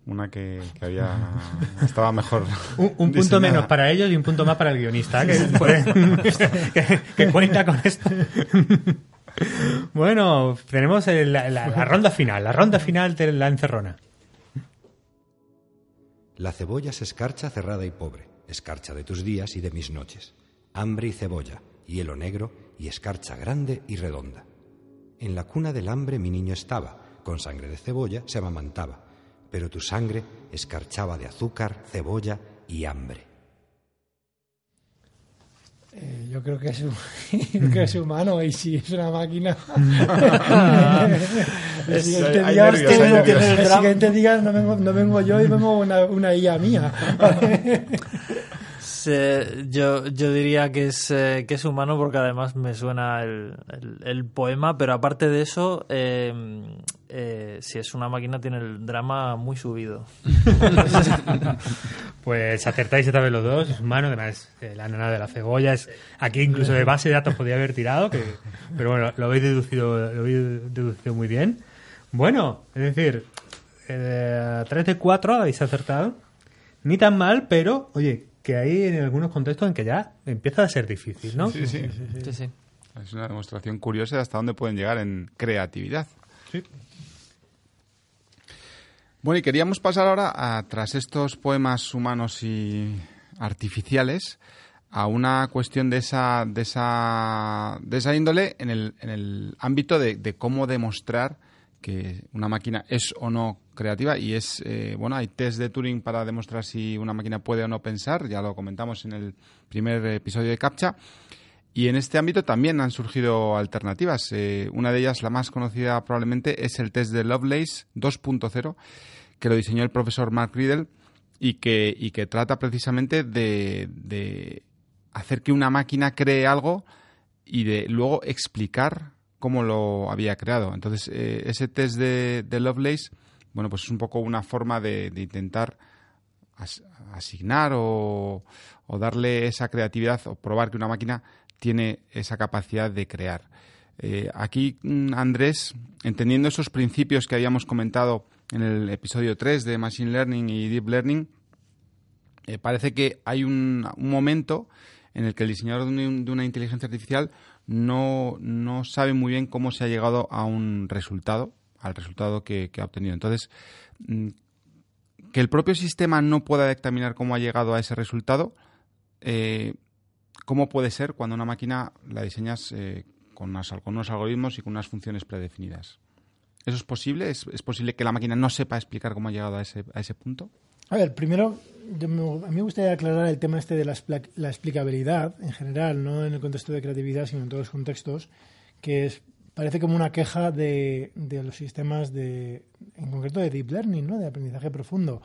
Speaker 4: una que, que había estaba mejor.
Speaker 2: Un, un punto menos para ellos y un punto más para el guionista, que, que- que cuenta con esto. Bueno, tenemos el- la, la- la ronda final, la ronda final de la encerrona.
Speaker 6: La cebolla es escarcha cerrada y pobre, escarcha de tus días y de mis noches. Hambre y cebolla, hielo negro y escarcha grande y redonda. En la cuna del hambre mi niño estaba, con sangre de cebolla se amamantaba, pero tu sangre escarchaba de azúcar, cebolla y hambre.
Speaker 3: Eh, yo creo que es, yo creo que es humano y si es una máquina. el siguiente
Speaker 4: hay
Speaker 3: día,
Speaker 4: hay nervios.
Speaker 3: el siguiente día no vengo, no vengo yo y vengo una, una IA mía.
Speaker 5: Se- yo, yo diría que es, eh, que es humano porque además me suena el, el- poema, pero aparte de eso, eh, eh, si es una máquina tiene el drama muy subido.
Speaker 2: Pues acertáis esta vez los dos, es humano, además eh, la nana de la cebolla es aquí incluso de base de datos podía haber tirado, que, pero bueno, lo habéis deducido, lo habéis deducido muy bien. Bueno, es decir, eh, 3 de 4 habéis acertado, ni tan mal, pero oye, que hay en algunos contextos en que ya empieza a ser difícil, ¿no?
Speaker 4: Sí, sí.
Speaker 5: Sí, sí.
Speaker 4: Es una demostración curiosa de hasta dónde pueden llegar en creatividad. Bueno, y queríamos pasar ahora, a, tras estos poemas humanos y artificiales, a una cuestión de esa, de esa, de esa índole en el, en el ámbito de, de cómo demostrar que una máquina es o no creativa y es, eh, bueno, hay test de Turing para demostrar si una máquina puede o no pensar, ya lo comentamos en el primer episodio de CAPTCHA, y en este ámbito también han surgido alternativas. Eh, una de ellas, la más conocida probablemente, es el test de Lovelace 2.0, que lo diseñó el profesor Mark Riddle y que, y que trata precisamente de, de hacer que una máquina cree algo y de luego explicar cómo lo había creado. Entonces, eh, ese test de, de Lovelace, bueno, pues es un poco una forma de, de intentar as- asignar o, o darle esa creatividad o probar que una máquina tiene esa capacidad de crear. Eh, aquí, mm, Andrés, entendiendo esos principios que habíamos comentado en el episodio 3 de Machine Learning y Deep Learning, eh, parece que hay un, un momento en el que el diseñador de, un- de una inteligencia artificial no, no sabe muy bien cómo se ha llegado a un resultado, al resultado que, ha obtenido. Entonces, mm, que el propio sistema no pueda dictaminar cómo ha llegado a ese resultado, eh, ¿cómo puede ser cuando una máquina la diseñas eh, con, con unos algoritmos y con unas funciones predefinidas? ¿Eso es posible? ¿Es, es posible que la máquina no sepa explicar cómo ha llegado a ese, a ese punto?
Speaker 3: A ver, primero, yo me- a mí me gustaría aclarar el tema este de la, la explicabilidad en general, no en el contexto de creatividad, sino en todos los contextos, que es parece como una queja de, de los sistemas de, en concreto de deep learning, ¿no? de aprendizaje profundo.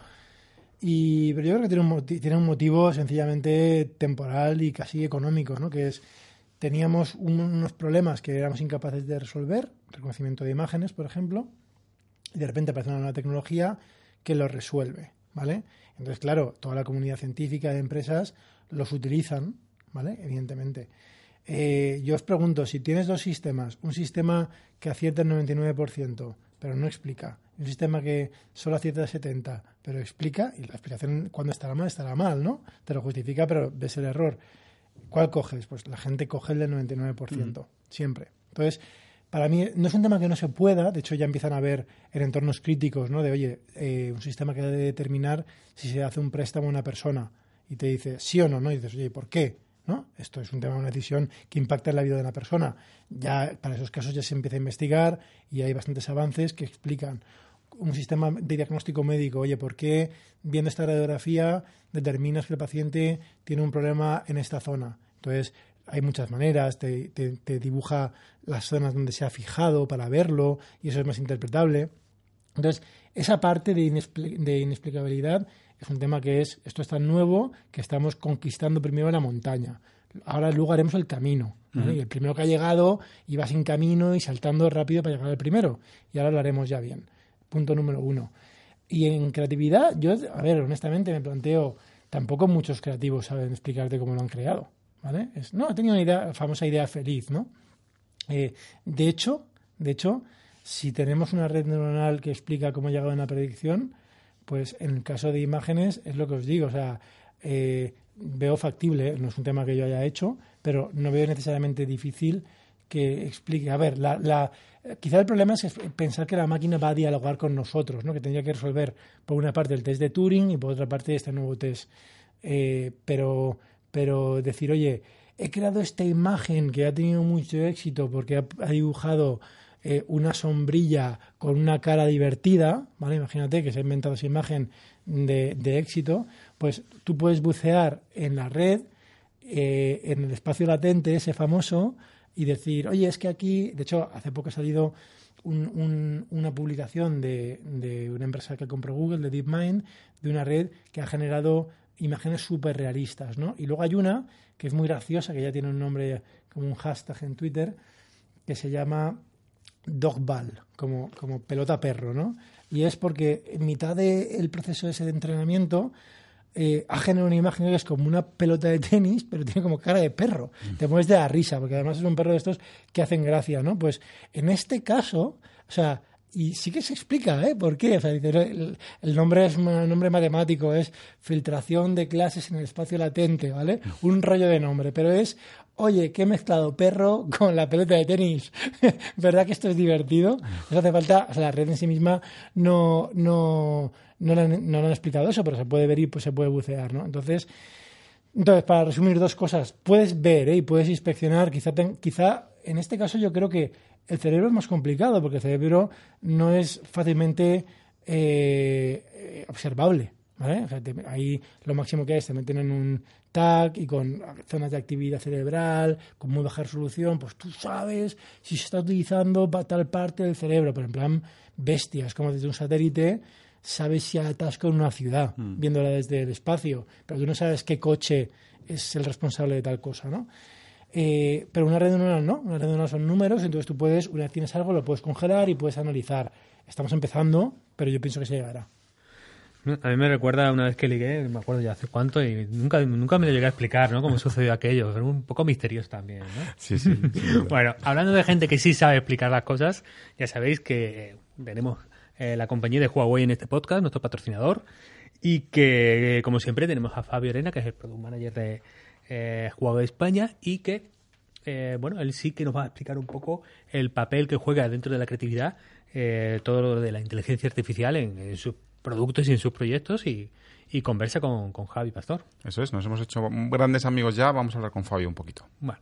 Speaker 3: Y, pero yo creo que tiene un, tiene un motivo sencillamente temporal y casi económico, ¿no? que es teníamos un- unos problemas que éramos incapaces de resolver, reconocimiento de imágenes, por ejemplo, y de repente aparece una nueva tecnología que lo resuelve, ¿vale? Entonces, claro, toda la comunidad científica de empresas los utilizan, ¿vale? Evidentemente. Eh, yo os pregunto, si tienes dos sistemas, un sistema que acierta el 99%, pero no explica, un sistema que solo acierta el 70%, pero explica, y la explicación cuando estará mal, estará mal, ¿no? Te lo justifica, pero ves el error. ¿Cuál coges? Pues la gente coge el del 99%, siempre. Entonces, para mí no es un tema que no se pueda, de hecho ya empiezan a ver en entornos críticos, ¿no? De, oye, eh, un sistema que debe determinar si se hace un préstamo a una persona y te dice sí o no, ¿no? Y dices, oye, ¿por qué? ¿No? Esto es un tema, una decisión que impacta en la vida de una persona. Ya para esos casos ya se empieza a investigar y hay bastantes avances que explican un sistema de diagnóstico médico. Oye, ¿por qué viendo esta radiografía determinas que el paciente tiene un problema en esta zona? Entonces, hay muchas maneras, te, te, dibuja las zonas donde se ha fijado para verlo y eso es más interpretable. Entonces, esa parte de, inexplicabilidad es un tema que es, esto es tan nuevo que estamos conquistando primero la montaña. Ahora luego haremos el camino. Y el primero que ha llegado iba sin camino y saltando rápido para llegar al primero. Y ahora lo haremos ya bien. Punto número uno. Y en creatividad, yo, a ver, honestamente me planteo, tampoco muchos creativos saben explicarte cómo lo han creado. No, he tenido una famosa idea feliz, ¿no? Eh, de hecho, de hecho, si tenemos una red neuronal que explica cómo ha llegado a una predicción, pues en el caso de imágenes es lo que os digo, o sea, eh, veo factible, no es un tema que yo haya hecho, pero no veo necesariamente difícil que explique. A ver, la, quizá el problema es pensar que la máquina va a dialogar con nosotros, ¿no? que tendría que resolver por una parte el test de Turing y por otra parte este nuevo test. Eh, pero, pero decir, oye, he creado esta imagen que ha tenido mucho éxito porque ha dibujado eh, una sombrilla con una cara divertida, ¿vale? Imagínate que se ha inventado esa imagen de, éxito, pues tú puedes bucear en la red, eh, en el espacio latente, ese famoso, y decir, oye, es que aquí, de hecho, hace poco ha salido una publicación de, de, una empresa que compró Google, de DeepMind, de una red que ha generado imágenes súper realistas, ¿no? Y luego hay una que es muy graciosa, que ya tiene un nombre como un hashtag en Twitter, que se llama dogball, como, como pelota perro, ¿no? Y es porque en mitad del proceso ese de entrenamiento eh, ha generado una imagen que es como una pelota de tenis, pero tiene como cara de perro. Mm. Te mueves de la risa, porque además es un perro de estos que hacen gracia, ¿no? Pues en este caso, o sea, y sí que se explica, ¿eh? ¿Por qué? O sea, el, el, nombre es un nombre matemático, es filtración de clases en el espacio latente, ¿vale? Un rollo de nombre, pero es oye, que he mezclado perro con la pelota de tenis. ¿Verdad que esto es divertido? No hace falta, o sea, la red en sí misma no, no, no, no, han explicado eso, pero se puede ver y pues, se puede bucear, ¿no? Entonces, entonces, para resumir dos cosas, puedes ver ¿eh? y puedes inspeccionar, quizá, quizá en este caso yo creo que el cerebro es más complicado porque el cerebro no es fácilmente eh, observable. ¿vale? ahí lo máximo que hay es te meten en un tag y con zonas de actividad cerebral, con muy baja resolución, pues tú sabes si se está utilizando para tal parte del cerebro, pero en plan bestias, como desde un satélite sabes si hay atasco en una ciudad, mm. viéndola desde el espacio, pero tú no sabes qué coche es el responsable de tal cosa, ¿no? Eh, pero una red neuronal no, una red neuronal son números, entonces tú puedes, una vez tienes algo, lo puedes congelar y puedes analizar. Estamos empezando, pero yo pienso que se llegará.
Speaker 2: A mí me recuerda una vez que ligué, me acuerdo ya hace cuánto, y nunca, nunca me lo llegué a explicar, ¿no? Cómo sucedió aquello. Pero un poco misterioso también, ¿no?
Speaker 4: Sí, sí.
Speaker 2: bueno, hablando de gente que sí sabe explicar las cosas, ya sabéis que tenemos eh, la compañía de Huawei en este podcast, nuestro patrocinador, y que, como siempre, tenemos a Fabio Arena, que es el Product Manager de eh, Huawei España, y que, eh, bueno, él sí que nos va a explicar un poco el papel que juega dentro de la creatividad todo lo de la inteligencia artificial en, en su productos y en sus proyectos y, conversa con, con, Javi Pastor.
Speaker 4: Eso es, nos hemos hecho grandes amigos ya, vamos a hablar con Fabio un poquito.
Speaker 2: Vale.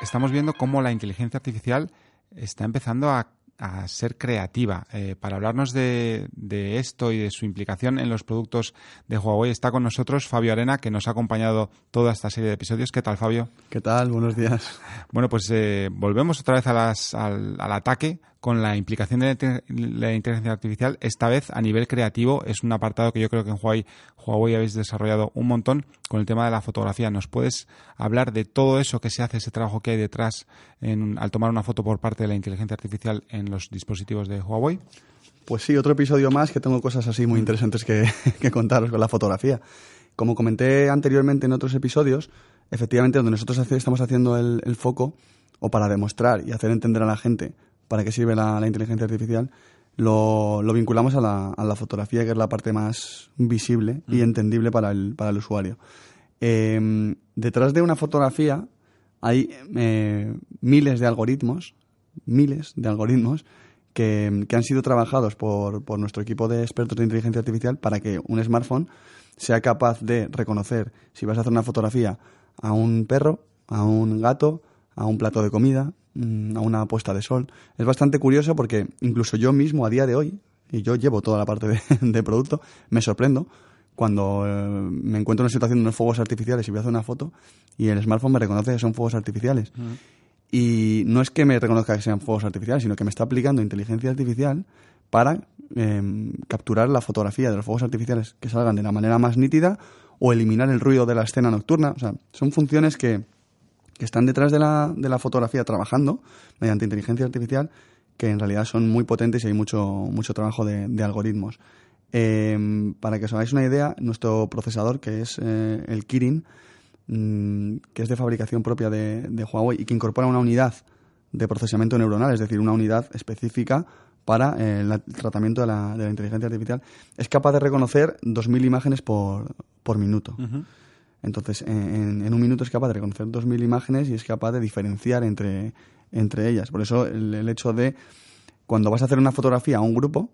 Speaker 4: Estamos viendo cómo la inteligencia artificial está empezando a a ser creativa. Eh, para hablarnos de, de, esto y de su implicación en los productos de Huawei está con nosotros Fabio Arena, que nos ha acompañado toda esta serie de episodios. ¿Qué tal, Fabio?
Speaker 7: ¿Qué tal? Buenos días.
Speaker 4: Bueno, pues eh, volvemos otra vez a las, al, al ataque con la implicación de la inteligencia artificial, esta vez a nivel creativo. Es un apartado que yo creo que en Huawei, Huawei habéis desarrollado un montón con el tema de la fotografía. ¿Nos puedes hablar de todo eso que se hace, ese trabajo que hay detrás en, al tomar una foto por parte de la inteligencia artificial en los dispositivos de Huawei?
Speaker 7: Pues sí, otro episodio más que tengo cosas así muy interesantes que, contaros con la fotografía. Como comenté anteriormente en otros episodios, efectivamente donde nosotros estamos haciendo el foco, o para demostrar y hacer entender a la gente para qué sirve la, inteligencia artificial, lo, vinculamos a la, fotografía, que es la parte más visible y mm. entendible para el, para el usuario. Em, detrás de una fotografía hay eh, miles de algoritmos, miles de algoritmos que, han sido trabajados por, por, nuestro equipo de expertos de inteligencia artificial para que un smartphone sea capaz de reconocer si vas a hacer una fotografía a un perro, a un gato, a un plato de comida, Mm, a una puesta de sol. Es bastante curioso porque incluso yo mismo a día de hoy, y yo llevo toda la parte de, producto, me sorprendo cuando eh, me encuentro en una situación de unos fuegos artificiales y voy a hacer una foto y el smartphone me reconoce que son fuegos artificiales. Y no es que me reconozca que sean fuegos artificiales, sino que me está aplicando inteligencia artificial para em, capturar la fotografía de los fuegos artificiales que salgan de la manera más nítida o eliminar el ruido de la escena nocturna. O sea, son funciones que, que están detrás de la, de la fotografía trabajando mediante inteligencia artificial que en realidad son muy potentes y hay mucho, mucho trabajo de, de algoritmos. Em, para que os hagáis una idea, nuestro procesador, que es eh, el Kirin, mm, que es de fabricación propia de, de Huawei y que incorpora una unidad de procesamiento neuronal, es decir, una unidad específica para eh, el tratamiento de la, de la inteligencia artificial, es capaz de reconocer 2.000 imágenes por, por minuto. Entonces, en, en un minuto es capaz de reconocer 2.000 imágenes y es capaz de diferenciar entre, entre ellas. Por eso el, hecho de, cuando vas a hacer una fotografía a un grupo,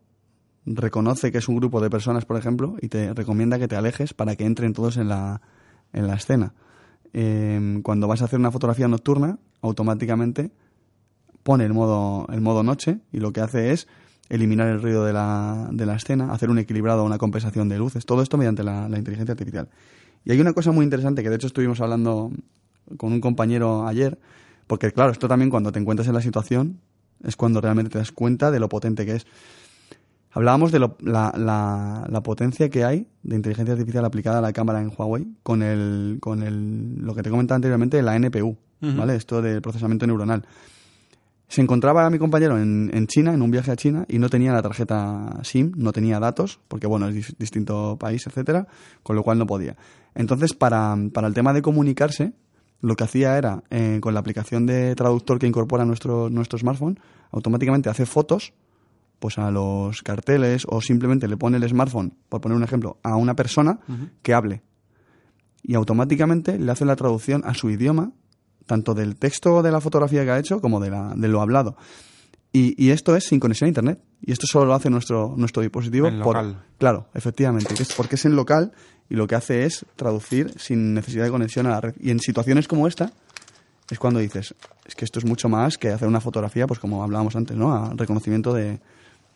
Speaker 7: reconoce que es un grupo de personas, por ejemplo, y te recomienda que te alejes para que entren todos en la, en la escena. Eh, cuando vas a hacer una fotografía nocturna, automáticamente pone el modo, el modo noche y lo que hace es eliminar el ruido de la, de la escena, hacer un equilibrado, una compensación de luces, todo esto mediante la inteligencia artificial. Y hay una cosa muy interesante que de hecho estuvimos hablando con un compañero ayer, porque claro, esto también cuando te encuentras en la situación es cuando realmente te das cuenta de lo potente que es. Hablábamos de lo- la, la- la potencia que hay de inteligencia artificial aplicada a la cámara en Huawei con el, con el, lo que te comentaba anteriormente, la NPU, ¿vale? Esto del procesamiento neuronal. Se encontraba mi compañero en, en China, en un viaje a China, y no tenía la tarjeta SIM, no tenía datos, porque bueno, es dis- distinto país, etcétera, con lo cual no podía. Entonces, para, para el tema de comunicarse, lo que hacía era, eh, con la aplicación de traductor que incorpora nuestro, nuestro smartphone, automáticamente hace fotos pues a los carteles o simplemente le pone el smartphone, por poner un ejemplo, a una persona que hable. Y automáticamente le hace la traducción a su idioma, tanto del texto de la fotografía que ha hecho como de, la, de lo hablado. Y, y esto es sin conexión a internet. Y esto solo lo hace nuestro, nuestro dispositivo.
Speaker 4: En
Speaker 7: por-
Speaker 4: local.
Speaker 7: claro, efectivamente. que es porque es en local y lo que hace es traducir sin necesidad de conexión a la red. Y en situaciones como esta, es cuando dices, es que esto es mucho más que hacer una fotografía, pues como hablábamos antes, ¿no? A reconocimiento de,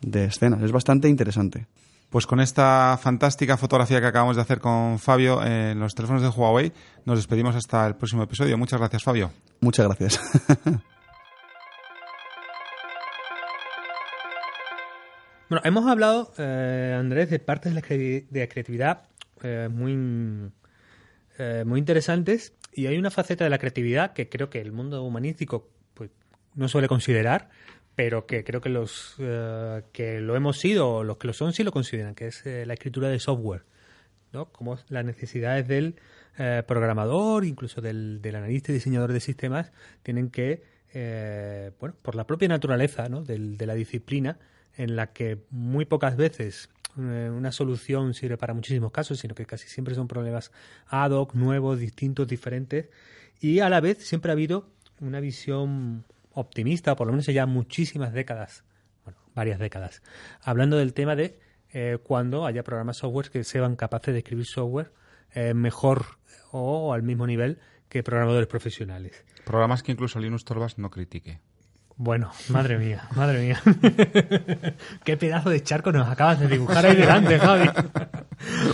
Speaker 7: de escenas. Es bastante interesante.
Speaker 4: Pues con esta fantástica fotografía que acabamos de hacer con Fabio en los teléfonos de Huawei, nos despedimos hasta el próximo episodio. Muchas gracias, Fabio.
Speaker 7: Muchas gracias.
Speaker 2: Bueno, hemos hablado, eh, Andrés, de partes de la, cre- de la creatividad eh, muy, eh, muy interesantes y hay una faceta de la creatividad que creo que el mundo humanístico pues, no suele considerar, pero que creo que los eh, que lo hemos sido los que lo son sí lo consideran, que es eh, la escritura de software. ¿no? Como las necesidades del eh, programador, incluso del, del analista y diseñador de sistemas, tienen que, eh, bueno, por la propia naturaleza ¿no? de la disciplina, en la que muy pocas veces una solución sirve para muchísimos casos, sino que casi siempre son problemas ad hoc, nuevos, distintos, diferentes, y a la vez siempre ha habido una visión optimista, o por lo menos ya muchísimas décadas, bueno, varias décadas, hablando del tema de eh, cuando haya programas software que sean capaces de escribir software eh, mejor o al mismo nivel que programadores profesionales.
Speaker 4: Programas que incluso Linus Torvalds no critique.
Speaker 2: Bueno, madre mía, madre mía. Qué pedazo de charco nos acabas de dibujar ahí delante, Javi.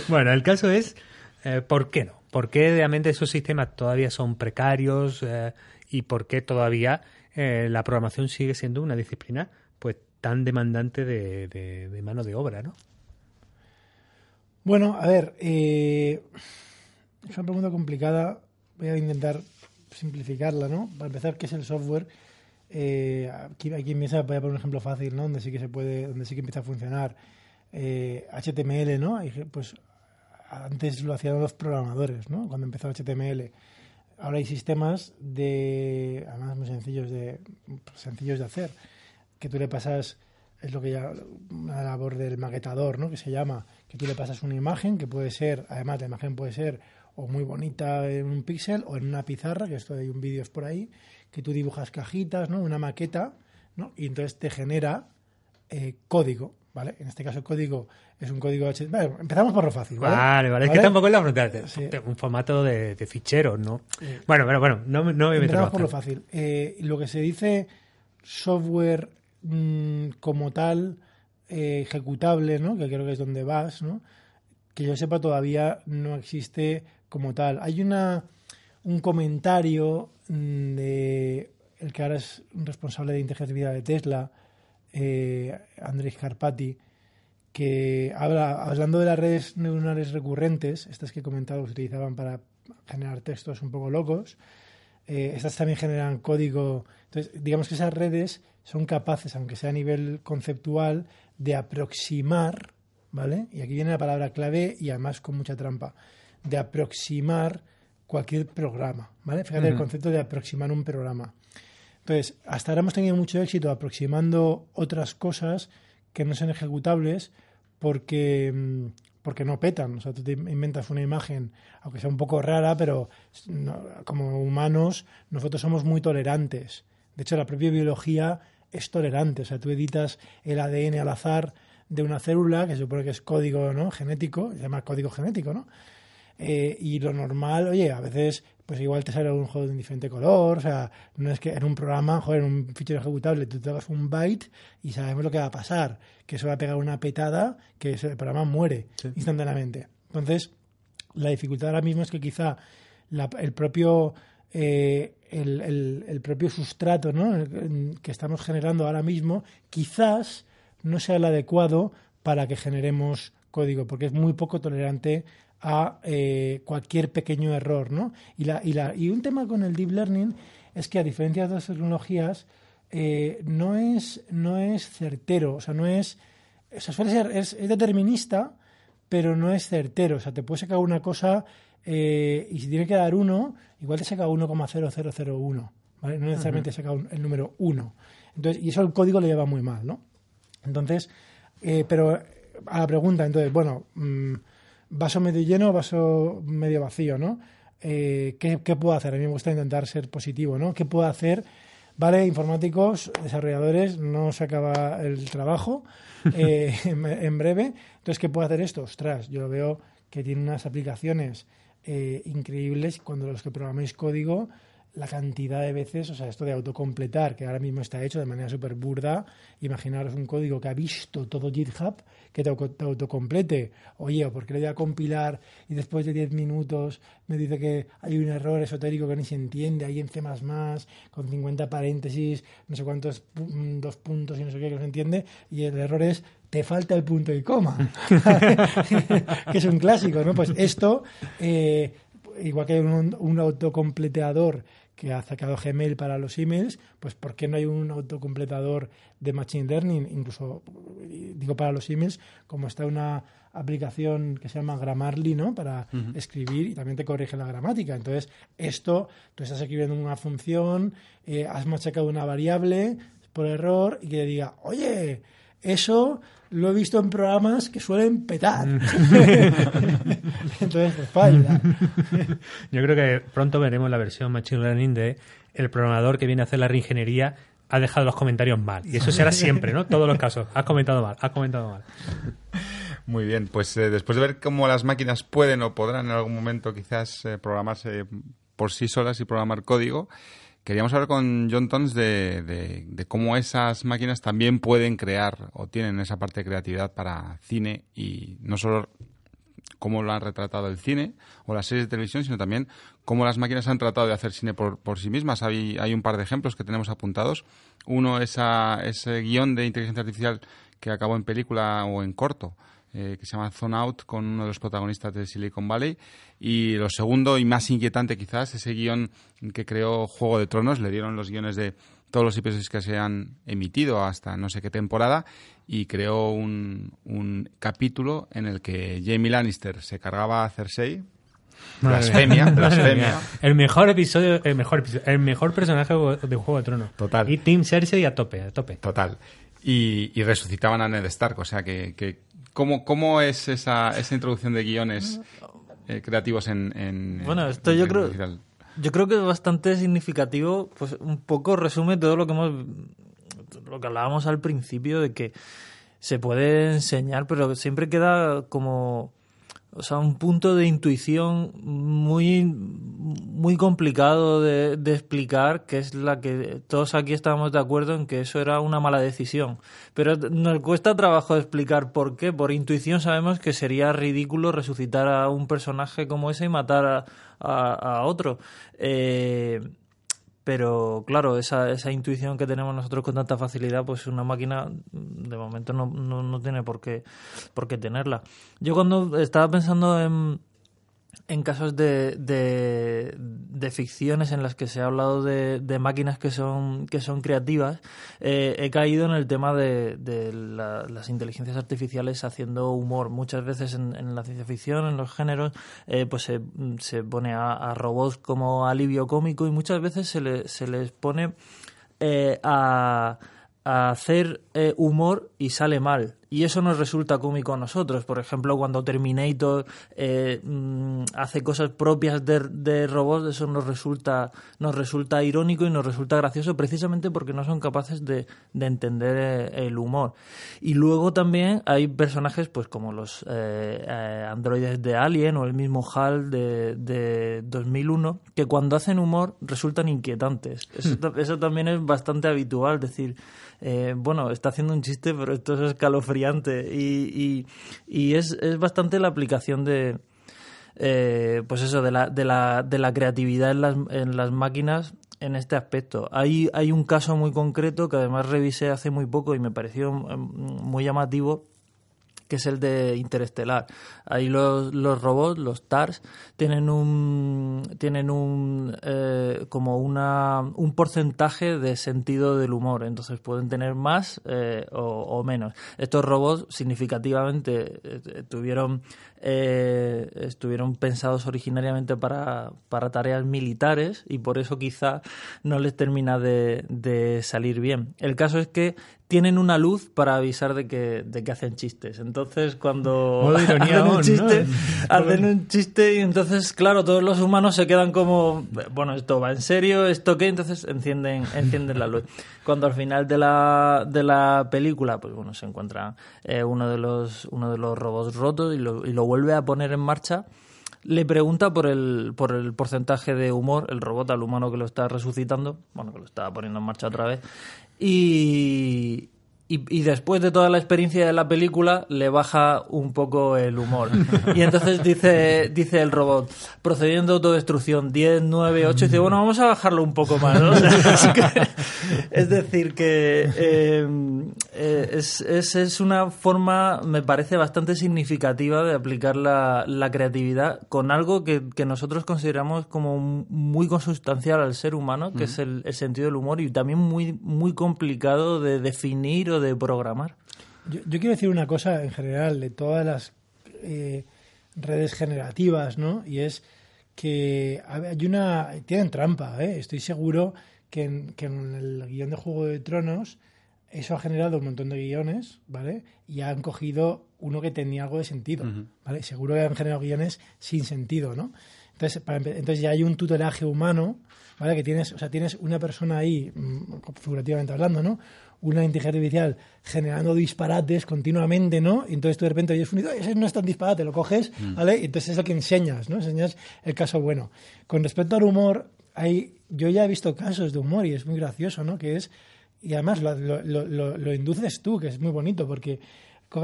Speaker 2: bueno, el caso es, eh, ¿por qué no? ¿Por qué realmente esos sistemas todavía son precarios eh, y por qué todavía eh, la programación sigue siendo una disciplina pues tan demandante de, mano de obra, ¿no?
Speaker 3: Bueno, a ver, eh, es una pregunta complicada. Voy a intentar simplificarla, ¿no? Para empezar, ¿qué es el software? Eh, aquí, aquí empieza, voy a poner un ejemplo fácil, ¿no? Donde sí que se puede, donde sí que empieza a funcionar. Eh, HTML, ¿no? Hay, Pues antes lo hacían los programadores, ¿no? Cuando empezó HTML. Ahora hay sistemas de, además muy sencillos de, sencillos de hacer, que tú le pasas, es lo que ya, una labor del maquetador, ¿no? Que se llama, que tú le pasas una imagen, que puede ser, además la imagen puede ser o muy bonita en un píxel o en una pizarra, que esto hay un vídeos por ahí, que tú dibujas cajitas, ¿no? Una maqueta, ¿no? Y entonces te genera eh, código, ¿vale? En este caso el código es un código HTML. Vale, empezamos por lo fácil, ¿vale?
Speaker 2: Vale, vale, es que tampoco es la frontera,
Speaker 3: Sí.
Speaker 2: un formato de, de ficheros, ¿no? Bueno, bueno, bueno, no, no voy a
Speaker 3: Empezamos por lo fácil. Eh, lo que se dice software mm, como tal, eh, ejecutable, ¿no? que creo que es donde vas, ¿no? que yo sepa todavía no existe como tal. Hay una un comentario mm, de el que ahora es responsable de inteligencia de Tesla, eh, Andrés Carpati, que habla, hablando de las redes neuronales recurrentes, estas que he comentado que se utilizaban para generar textos un poco locos, eh, estas también generan código. Entonces, digamos que esas redes son capaces, aunque sea a nivel conceptual, de aproximar, ¿vale? Y aquí viene la palabra clave y además con mucha trampa, de aproximar cualquier programa, ¿vale? Fíjate el concepto de aproximar un programa. Entonces, hasta ahora hemos tenido mucho éxito aproximando otras cosas que no son ejecutables porque, mm, porque no petan. O sea, tú te inventas una imagen, aunque sea un poco rara, pero como humanos nosotros somos muy tolerantes. De hecho, la propia biología es tolerante. O sea, tú editas el ADN al azar de una célula, que se supone que es código ¿no? genético, se llama código genético, ¿no? Eh, y lo normal, oye, a veces pues igual te sale un juego de un diferente color, o sea, no es que en un programa, joder, en un fichero ejecutable tú te hagas un byte y sabemos lo que va a pasar, que eso va a pegar una petada que el programa muere instantáneamente. Entonces, la dificultad ahora mismo es que quizá el propio eh, el, propio sustrato ¿no? que estamos generando ahora mismo quizás no sea el adecuado para que generemos código, porque es muy poco tolerante a eh, cualquier pequeño error, ¿no? Y, la, y, la, y un tema con el deep learning es que a diferencia de otras tecnologías eh, no es no es certero, o sea, no es, o sea, suele ser es, determinista, pero no es certero, o sea, te puede sacar una cosa eh, y si tiene que dar uno, igual te saca 1,0001, ¿vale? No necesariamente saca el número 1. Entonces, y eso el código le lleva muy mal, ¿no? Entonces, pero a la pregunta, entonces, bueno, mm, vaso medio lleno, vaso medio vacío, ¿no? Eh, ¿qué, puedo hacer? A mí me gusta intentar ser positivo, ¿no? ¿Qué puedo hacer? Vale, informáticos, desarrolladores, no se acaba el trabajo eh, en, breve. Entonces, ¿qué puedo hacer esto? Ostras, yo veo que tiene unas aplicaciones eh, increíbles cuando los que programáis código la cantidad de veces, o sea, esto de autocompletar, que ahora mismo está hecho de manera súper burda, imaginaros un código que ha visto todo GitHub, que te, autocomplete. Oye, ¿por qué le voy a compilar y después de 10 minutos me dice que hay un error esotérico que ni se entiende, ahí en C++, con 50 paréntesis, no sé cuántos, mm, dos puntos y no sé qué, que no se entiende, y el error es te falta el punto y coma, que es un clásico, ¿no? Pues esto, eh, igual que un, un autocompleteador que ha sacado Gmail para los emails, pues ¿por qué no hay un autocompletador de Machine Learning, incluso, digo, para los emails, como está una aplicación que se llama Grammarly, ¿no? Para escribir y también te corrige la gramática. Entonces, esto, tú estás escribiendo una función, eh, has machacado una variable por error y que diga, oye, eso lo he visto en programas que suelen petar. Mm. Entonces, pues falla.
Speaker 2: Yo creo que pronto veremos la versión Machine Learning de el programador que viene a hacer la reingeniería ha dejado los comentarios mal. Y eso será siempre, ¿no? Todos los casos. Has comentado mal, has comentado mal.
Speaker 4: Muy bien, pues eh, después de ver cómo las máquinas pueden o podrán en algún momento quizás eh, programarse por sí solas y programar código, Queríamos hablar con John Tons de, cómo esas máquinas también pueden crear o tienen esa parte de creatividad para cine y no solo cómo lo han retratado el cine o las series de televisión, sino también cómo las máquinas han tratado de hacer cine por, sí mismas. Hay, un par de ejemplos que tenemos apuntados. Uno es ese guion de inteligencia artificial que acabó en película o en corto, eh, que se llama Zone Out, con uno de los protagonistas de Silicon Valley. Y lo segundo y más inquietante quizás, ese guion que creó Juego de Tronos, le dieron los guiones de todos los episodios que se han emitido hasta no sé qué temporada y creó un, un capítulo en el que Jamie Lannister se cargaba a Cersei, Blasfemia, blasfemia.
Speaker 2: El mejor episodio, el mejor el mejor personaje de Juego de Tronos.
Speaker 4: Total.
Speaker 2: Y Team Cersei a tope, a tope.
Speaker 4: Total. Y, y resucitaban a Ned Stark, o sea que, que ¿Cómo, cómo es esa, esa introducción de guiones eh, creativos en,
Speaker 5: Bueno, esto yo creo... Yo creo que es bastante significativo, pues un poco resume todo lo que hemos lo que hablábamos al principio de que se puede enseñar, pero siempre queda como o sea, un punto de intuición muy, muy complicado de, explicar, que es la que todos aquí estábamos de acuerdo en que eso era una mala decisión. Pero nos cuesta trabajo explicar por qué. Por intuición sabemos que sería ridículo resucitar a un personaje como ese y matar a, a, a otro. Eh, pero claro, esa, esa intuición que tenemos nosotros con tanta facilidad, pues una máquina de momento no, no, no tiene por qué, por qué tenerla. Yo cuando estaba pensando en, en casos de, de, de, ficciones en las que se ha hablado de, de máquinas que son, que son creativas, eh, he caído en el tema de, la, las inteligencias artificiales haciendo humor. Muchas veces en, en la ciencia ficción, en los géneros, eh, pues se, pone a, a, robots como alivio cómico y muchas veces se, le, se les pone eh, a, a hacer eh, humor y sale mal. Y eso nos resulta cómico a nosotros. Por ejemplo, cuando Terminator eh, mm, hace cosas propias de, de, robots, eso nos resulta, nos resulta irónico y nos resulta gracioso precisamente porque no son capaces de, de entender eh, el humor. Y luego también hay personajes pues como los eh, eh, androides de Alien o el mismo HAL de, de 2001 que cuando hacen humor resultan inquietantes. Eso, eso también es bastante habitual. Es decir, eh, bueno, está haciendo un chiste, pero esto es escalofriante y, y, es, es, bastante la aplicación de, eh, pues eso, de la, de la, de la creatividad en las, en las máquinas en este aspecto. Hay, hay un caso muy concreto que además revisé hace muy poco y me pareció muy llamativo que es el de Interestelar. Ahí los, los robots, los TARS, tienen un tienen un eh, como una un porcentaje de sentido del humor, entonces pueden tener más eh, o, menos. Estos robots significativamente eh, tuvieron eh, estuvieron pensados originariamente para, para, tareas militares y por eso quizá no les termina de, de, salir bien. El caso es que tienen una luz para avisar de que, de que hacen chistes. Entonces, cuando
Speaker 2: hacen
Speaker 5: un chiste, ¿no? hacen un chiste y entonces, claro, todos los humanos se quedan como, bueno, esto va en serio, esto qué, entonces encienden, encienden la luz. Cuando al final de la, de la película, pues bueno, se encuentra eh, uno, de los, uno de los robots rotos y lo, y lo vuelve a poner en marcha, le pregunta por el, por el porcentaje de humor, el robot al humano que lo está resucitando, bueno, que lo está poniendo en marcha otra vez, y, y, y, después de toda la experiencia de la película le baja un poco el humor. Y entonces dice, dice el robot, procediendo a autodestrucción 10, 9, 8, y dice, bueno, vamos a bajarlo un poco más. ¿no? Es, que, es, decir, que eh, eh, es, es, es, una forma, me parece, bastante significativa de aplicar la, la creatividad con algo que, que, nosotros consideramos como muy consustancial al ser humano, que mm. es el, el, sentido del humor, y también muy, muy complicado de definir de programar.
Speaker 3: Yo, yo, quiero decir una cosa en general de todas las eh, redes generativas, ¿no? Y es que hay una. Tienen trampa, ¿eh? Estoy seguro que en, que en el guion de Juego de Tronos eso ha generado un montón de guiones, ¿vale? Y han cogido uno que tenía algo de sentido, uh -huh. ¿vale? Seguro que han generado guiones sin sentido, ¿no? Entonces, para, entonces ya hay un tutelaje humano, ¿vale? Que tienes, o sea, tienes una persona ahí, figurativamente hablando, ¿no? Una inteligencia artificial generando disparates continuamente, ¿no? Y entonces tú de repente oyes un ese no es tan disparate, lo coges, mm. ¿vale? Y entonces es lo que enseñas, ¿no? Enseñas el caso bueno. Con respecto al humor, hay, yo ya he visto casos de humor y es muy gracioso, ¿no? Que es, y además lo, lo, lo, lo induces tú, que es muy bonito, porque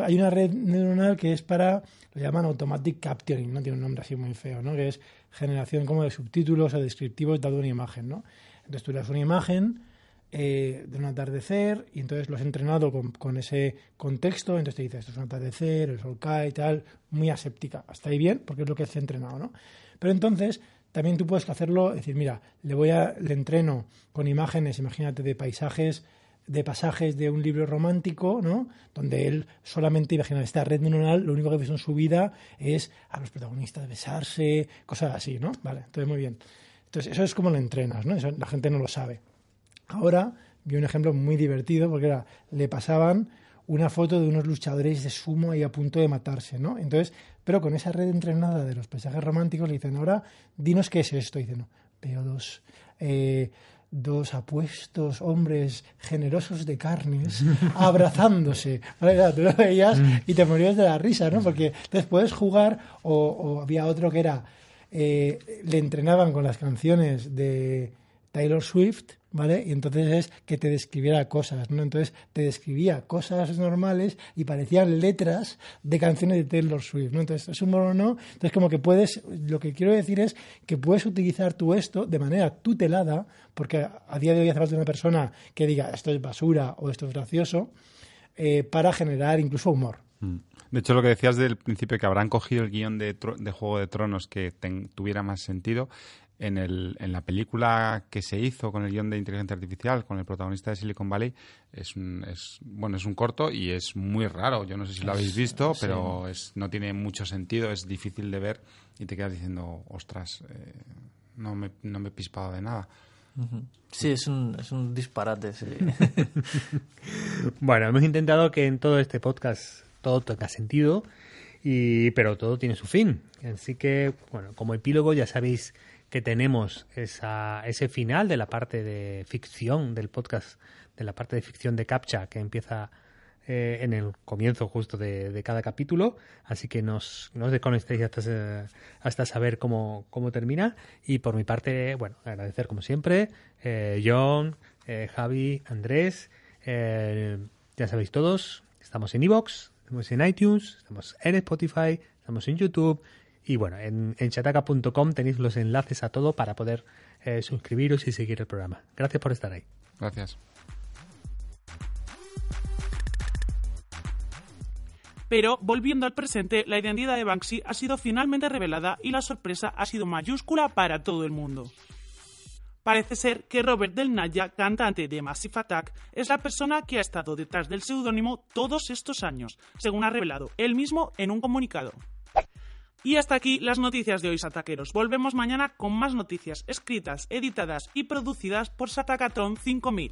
Speaker 3: hay una red neuronal que es para, lo llaman automatic capturing, ¿no? Tiene un nombre así muy feo, ¿no? Que es generación como de subtítulos o descriptivos dado una imagen, ¿no? Entonces tú le das una imagen eh, de un atardecer y entonces lo has entrenado con, con, ese contexto, entonces te dice esto es un atardecer, el sol cae y tal, muy aséptica. Hasta ahí bien, porque es lo que has entrenado, ¿no? Pero entonces también tú puedes hacerlo, decir, mira, le voy a, le entreno con imágenes, imagínate, de paisajes, de pasajes de un libro romántico, ¿no? Donde él solamente, imagina, esta red neuronal, lo único que visto en su vida es a los protagonistas besarse, cosas así, ¿no? Vale, entonces muy bien. Entonces eso es como lo entrenas, ¿no? Eso la gente no lo sabe. Ahora vi un ejemplo muy divertido porque era, le pasaban una foto de unos luchadores de sumo ahí a punto de matarse, ¿no? Entonces, pero con esa red entrenada de los paisajes románticos le dicen, ahora dinos qué es esto. Y dicen, no, veo dos, eh, dos apuestos hombres generosos de carnes abrazándose. ¿vale? Tú lo veías y te morías de la risa, ¿no? Porque entonces puedes jugar, o, o había otro que era, eh, le entrenaban con las canciones de Taylor Swift, ¿vale? Y entonces es que te describiera cosas, ¿no? Entonces te describía cosas normales y parecían letras de canciones de Taylor Swift, ¿no? Entonces es un mono, ¿no? Entonces como que puedes, lo que quiero decir es que puedes utilizar tú esto de manera tutelada, porque a día de hoy hace falta una persona que diga esto es basura o esto es gracioso, eh, para generar incluso humor.
Speaker 4: Mm. De hecho, lo que decías del principio, que habrán cogido el guion de, de Juego de Tronos que tuviera más sentido, en, el, en la película que se hizo con el guion de inteligencia artificial, con el protagonista de Silicon Valley, es un, es, bueno, es un corto y es muy raro. Yo no sé si lo habéis visto, pero es, no tiene mucho sentido, es difícil de ver y te quedas diciendo, ostras, eh, no, me, no me he pispado de nada.
Speaker 5: Sí, es un, es un disparate. Sí.
Speaker 2: bueno, hemos intentado que en todo este podcast todo tenga sentido, y, pero todo tiene su fin. Así que, bueno, como epílogo ya sabéis que tenemos esa, ese final de la parte de ficción del podcast, de la parte de ficción de Captcha que empieza eh, en el comienzo justo de, cada capítulo, así que nos, nos desconectéis hasta, hasta saber cómo, cómo termina. Y por mi parte, bueno, agradecer como siempre, eh, John, eh, Javi, Andrés, ya sabéis todos, estamos en Evox, estamos en iTunes, estamos en Spotify, estamos en YouTube y bueno, en, en chataca.com tenéis los enlaces a todo para poder eh, suscribiros y seguir el programa. Gracias por estar ahí.
Speaker 4: Gracias.
Speaker 1: Pero, volviendo al presente, la identidad de Banksy ha sido finalmente revelada y la sorpresa ha sido mayúscula para todo el mundo. Parece ser que Robert Del Naya, cantante de Massive Attack, es la persona que ha estado detrás del seudónimo todos estos años, según ha revelado él mismo en un comunicado. Y hasta aquí las noticias de hoy, Sataqueros. Volvemos mañana con más noticias escritas, editadas y producidas por Satacatron 5000.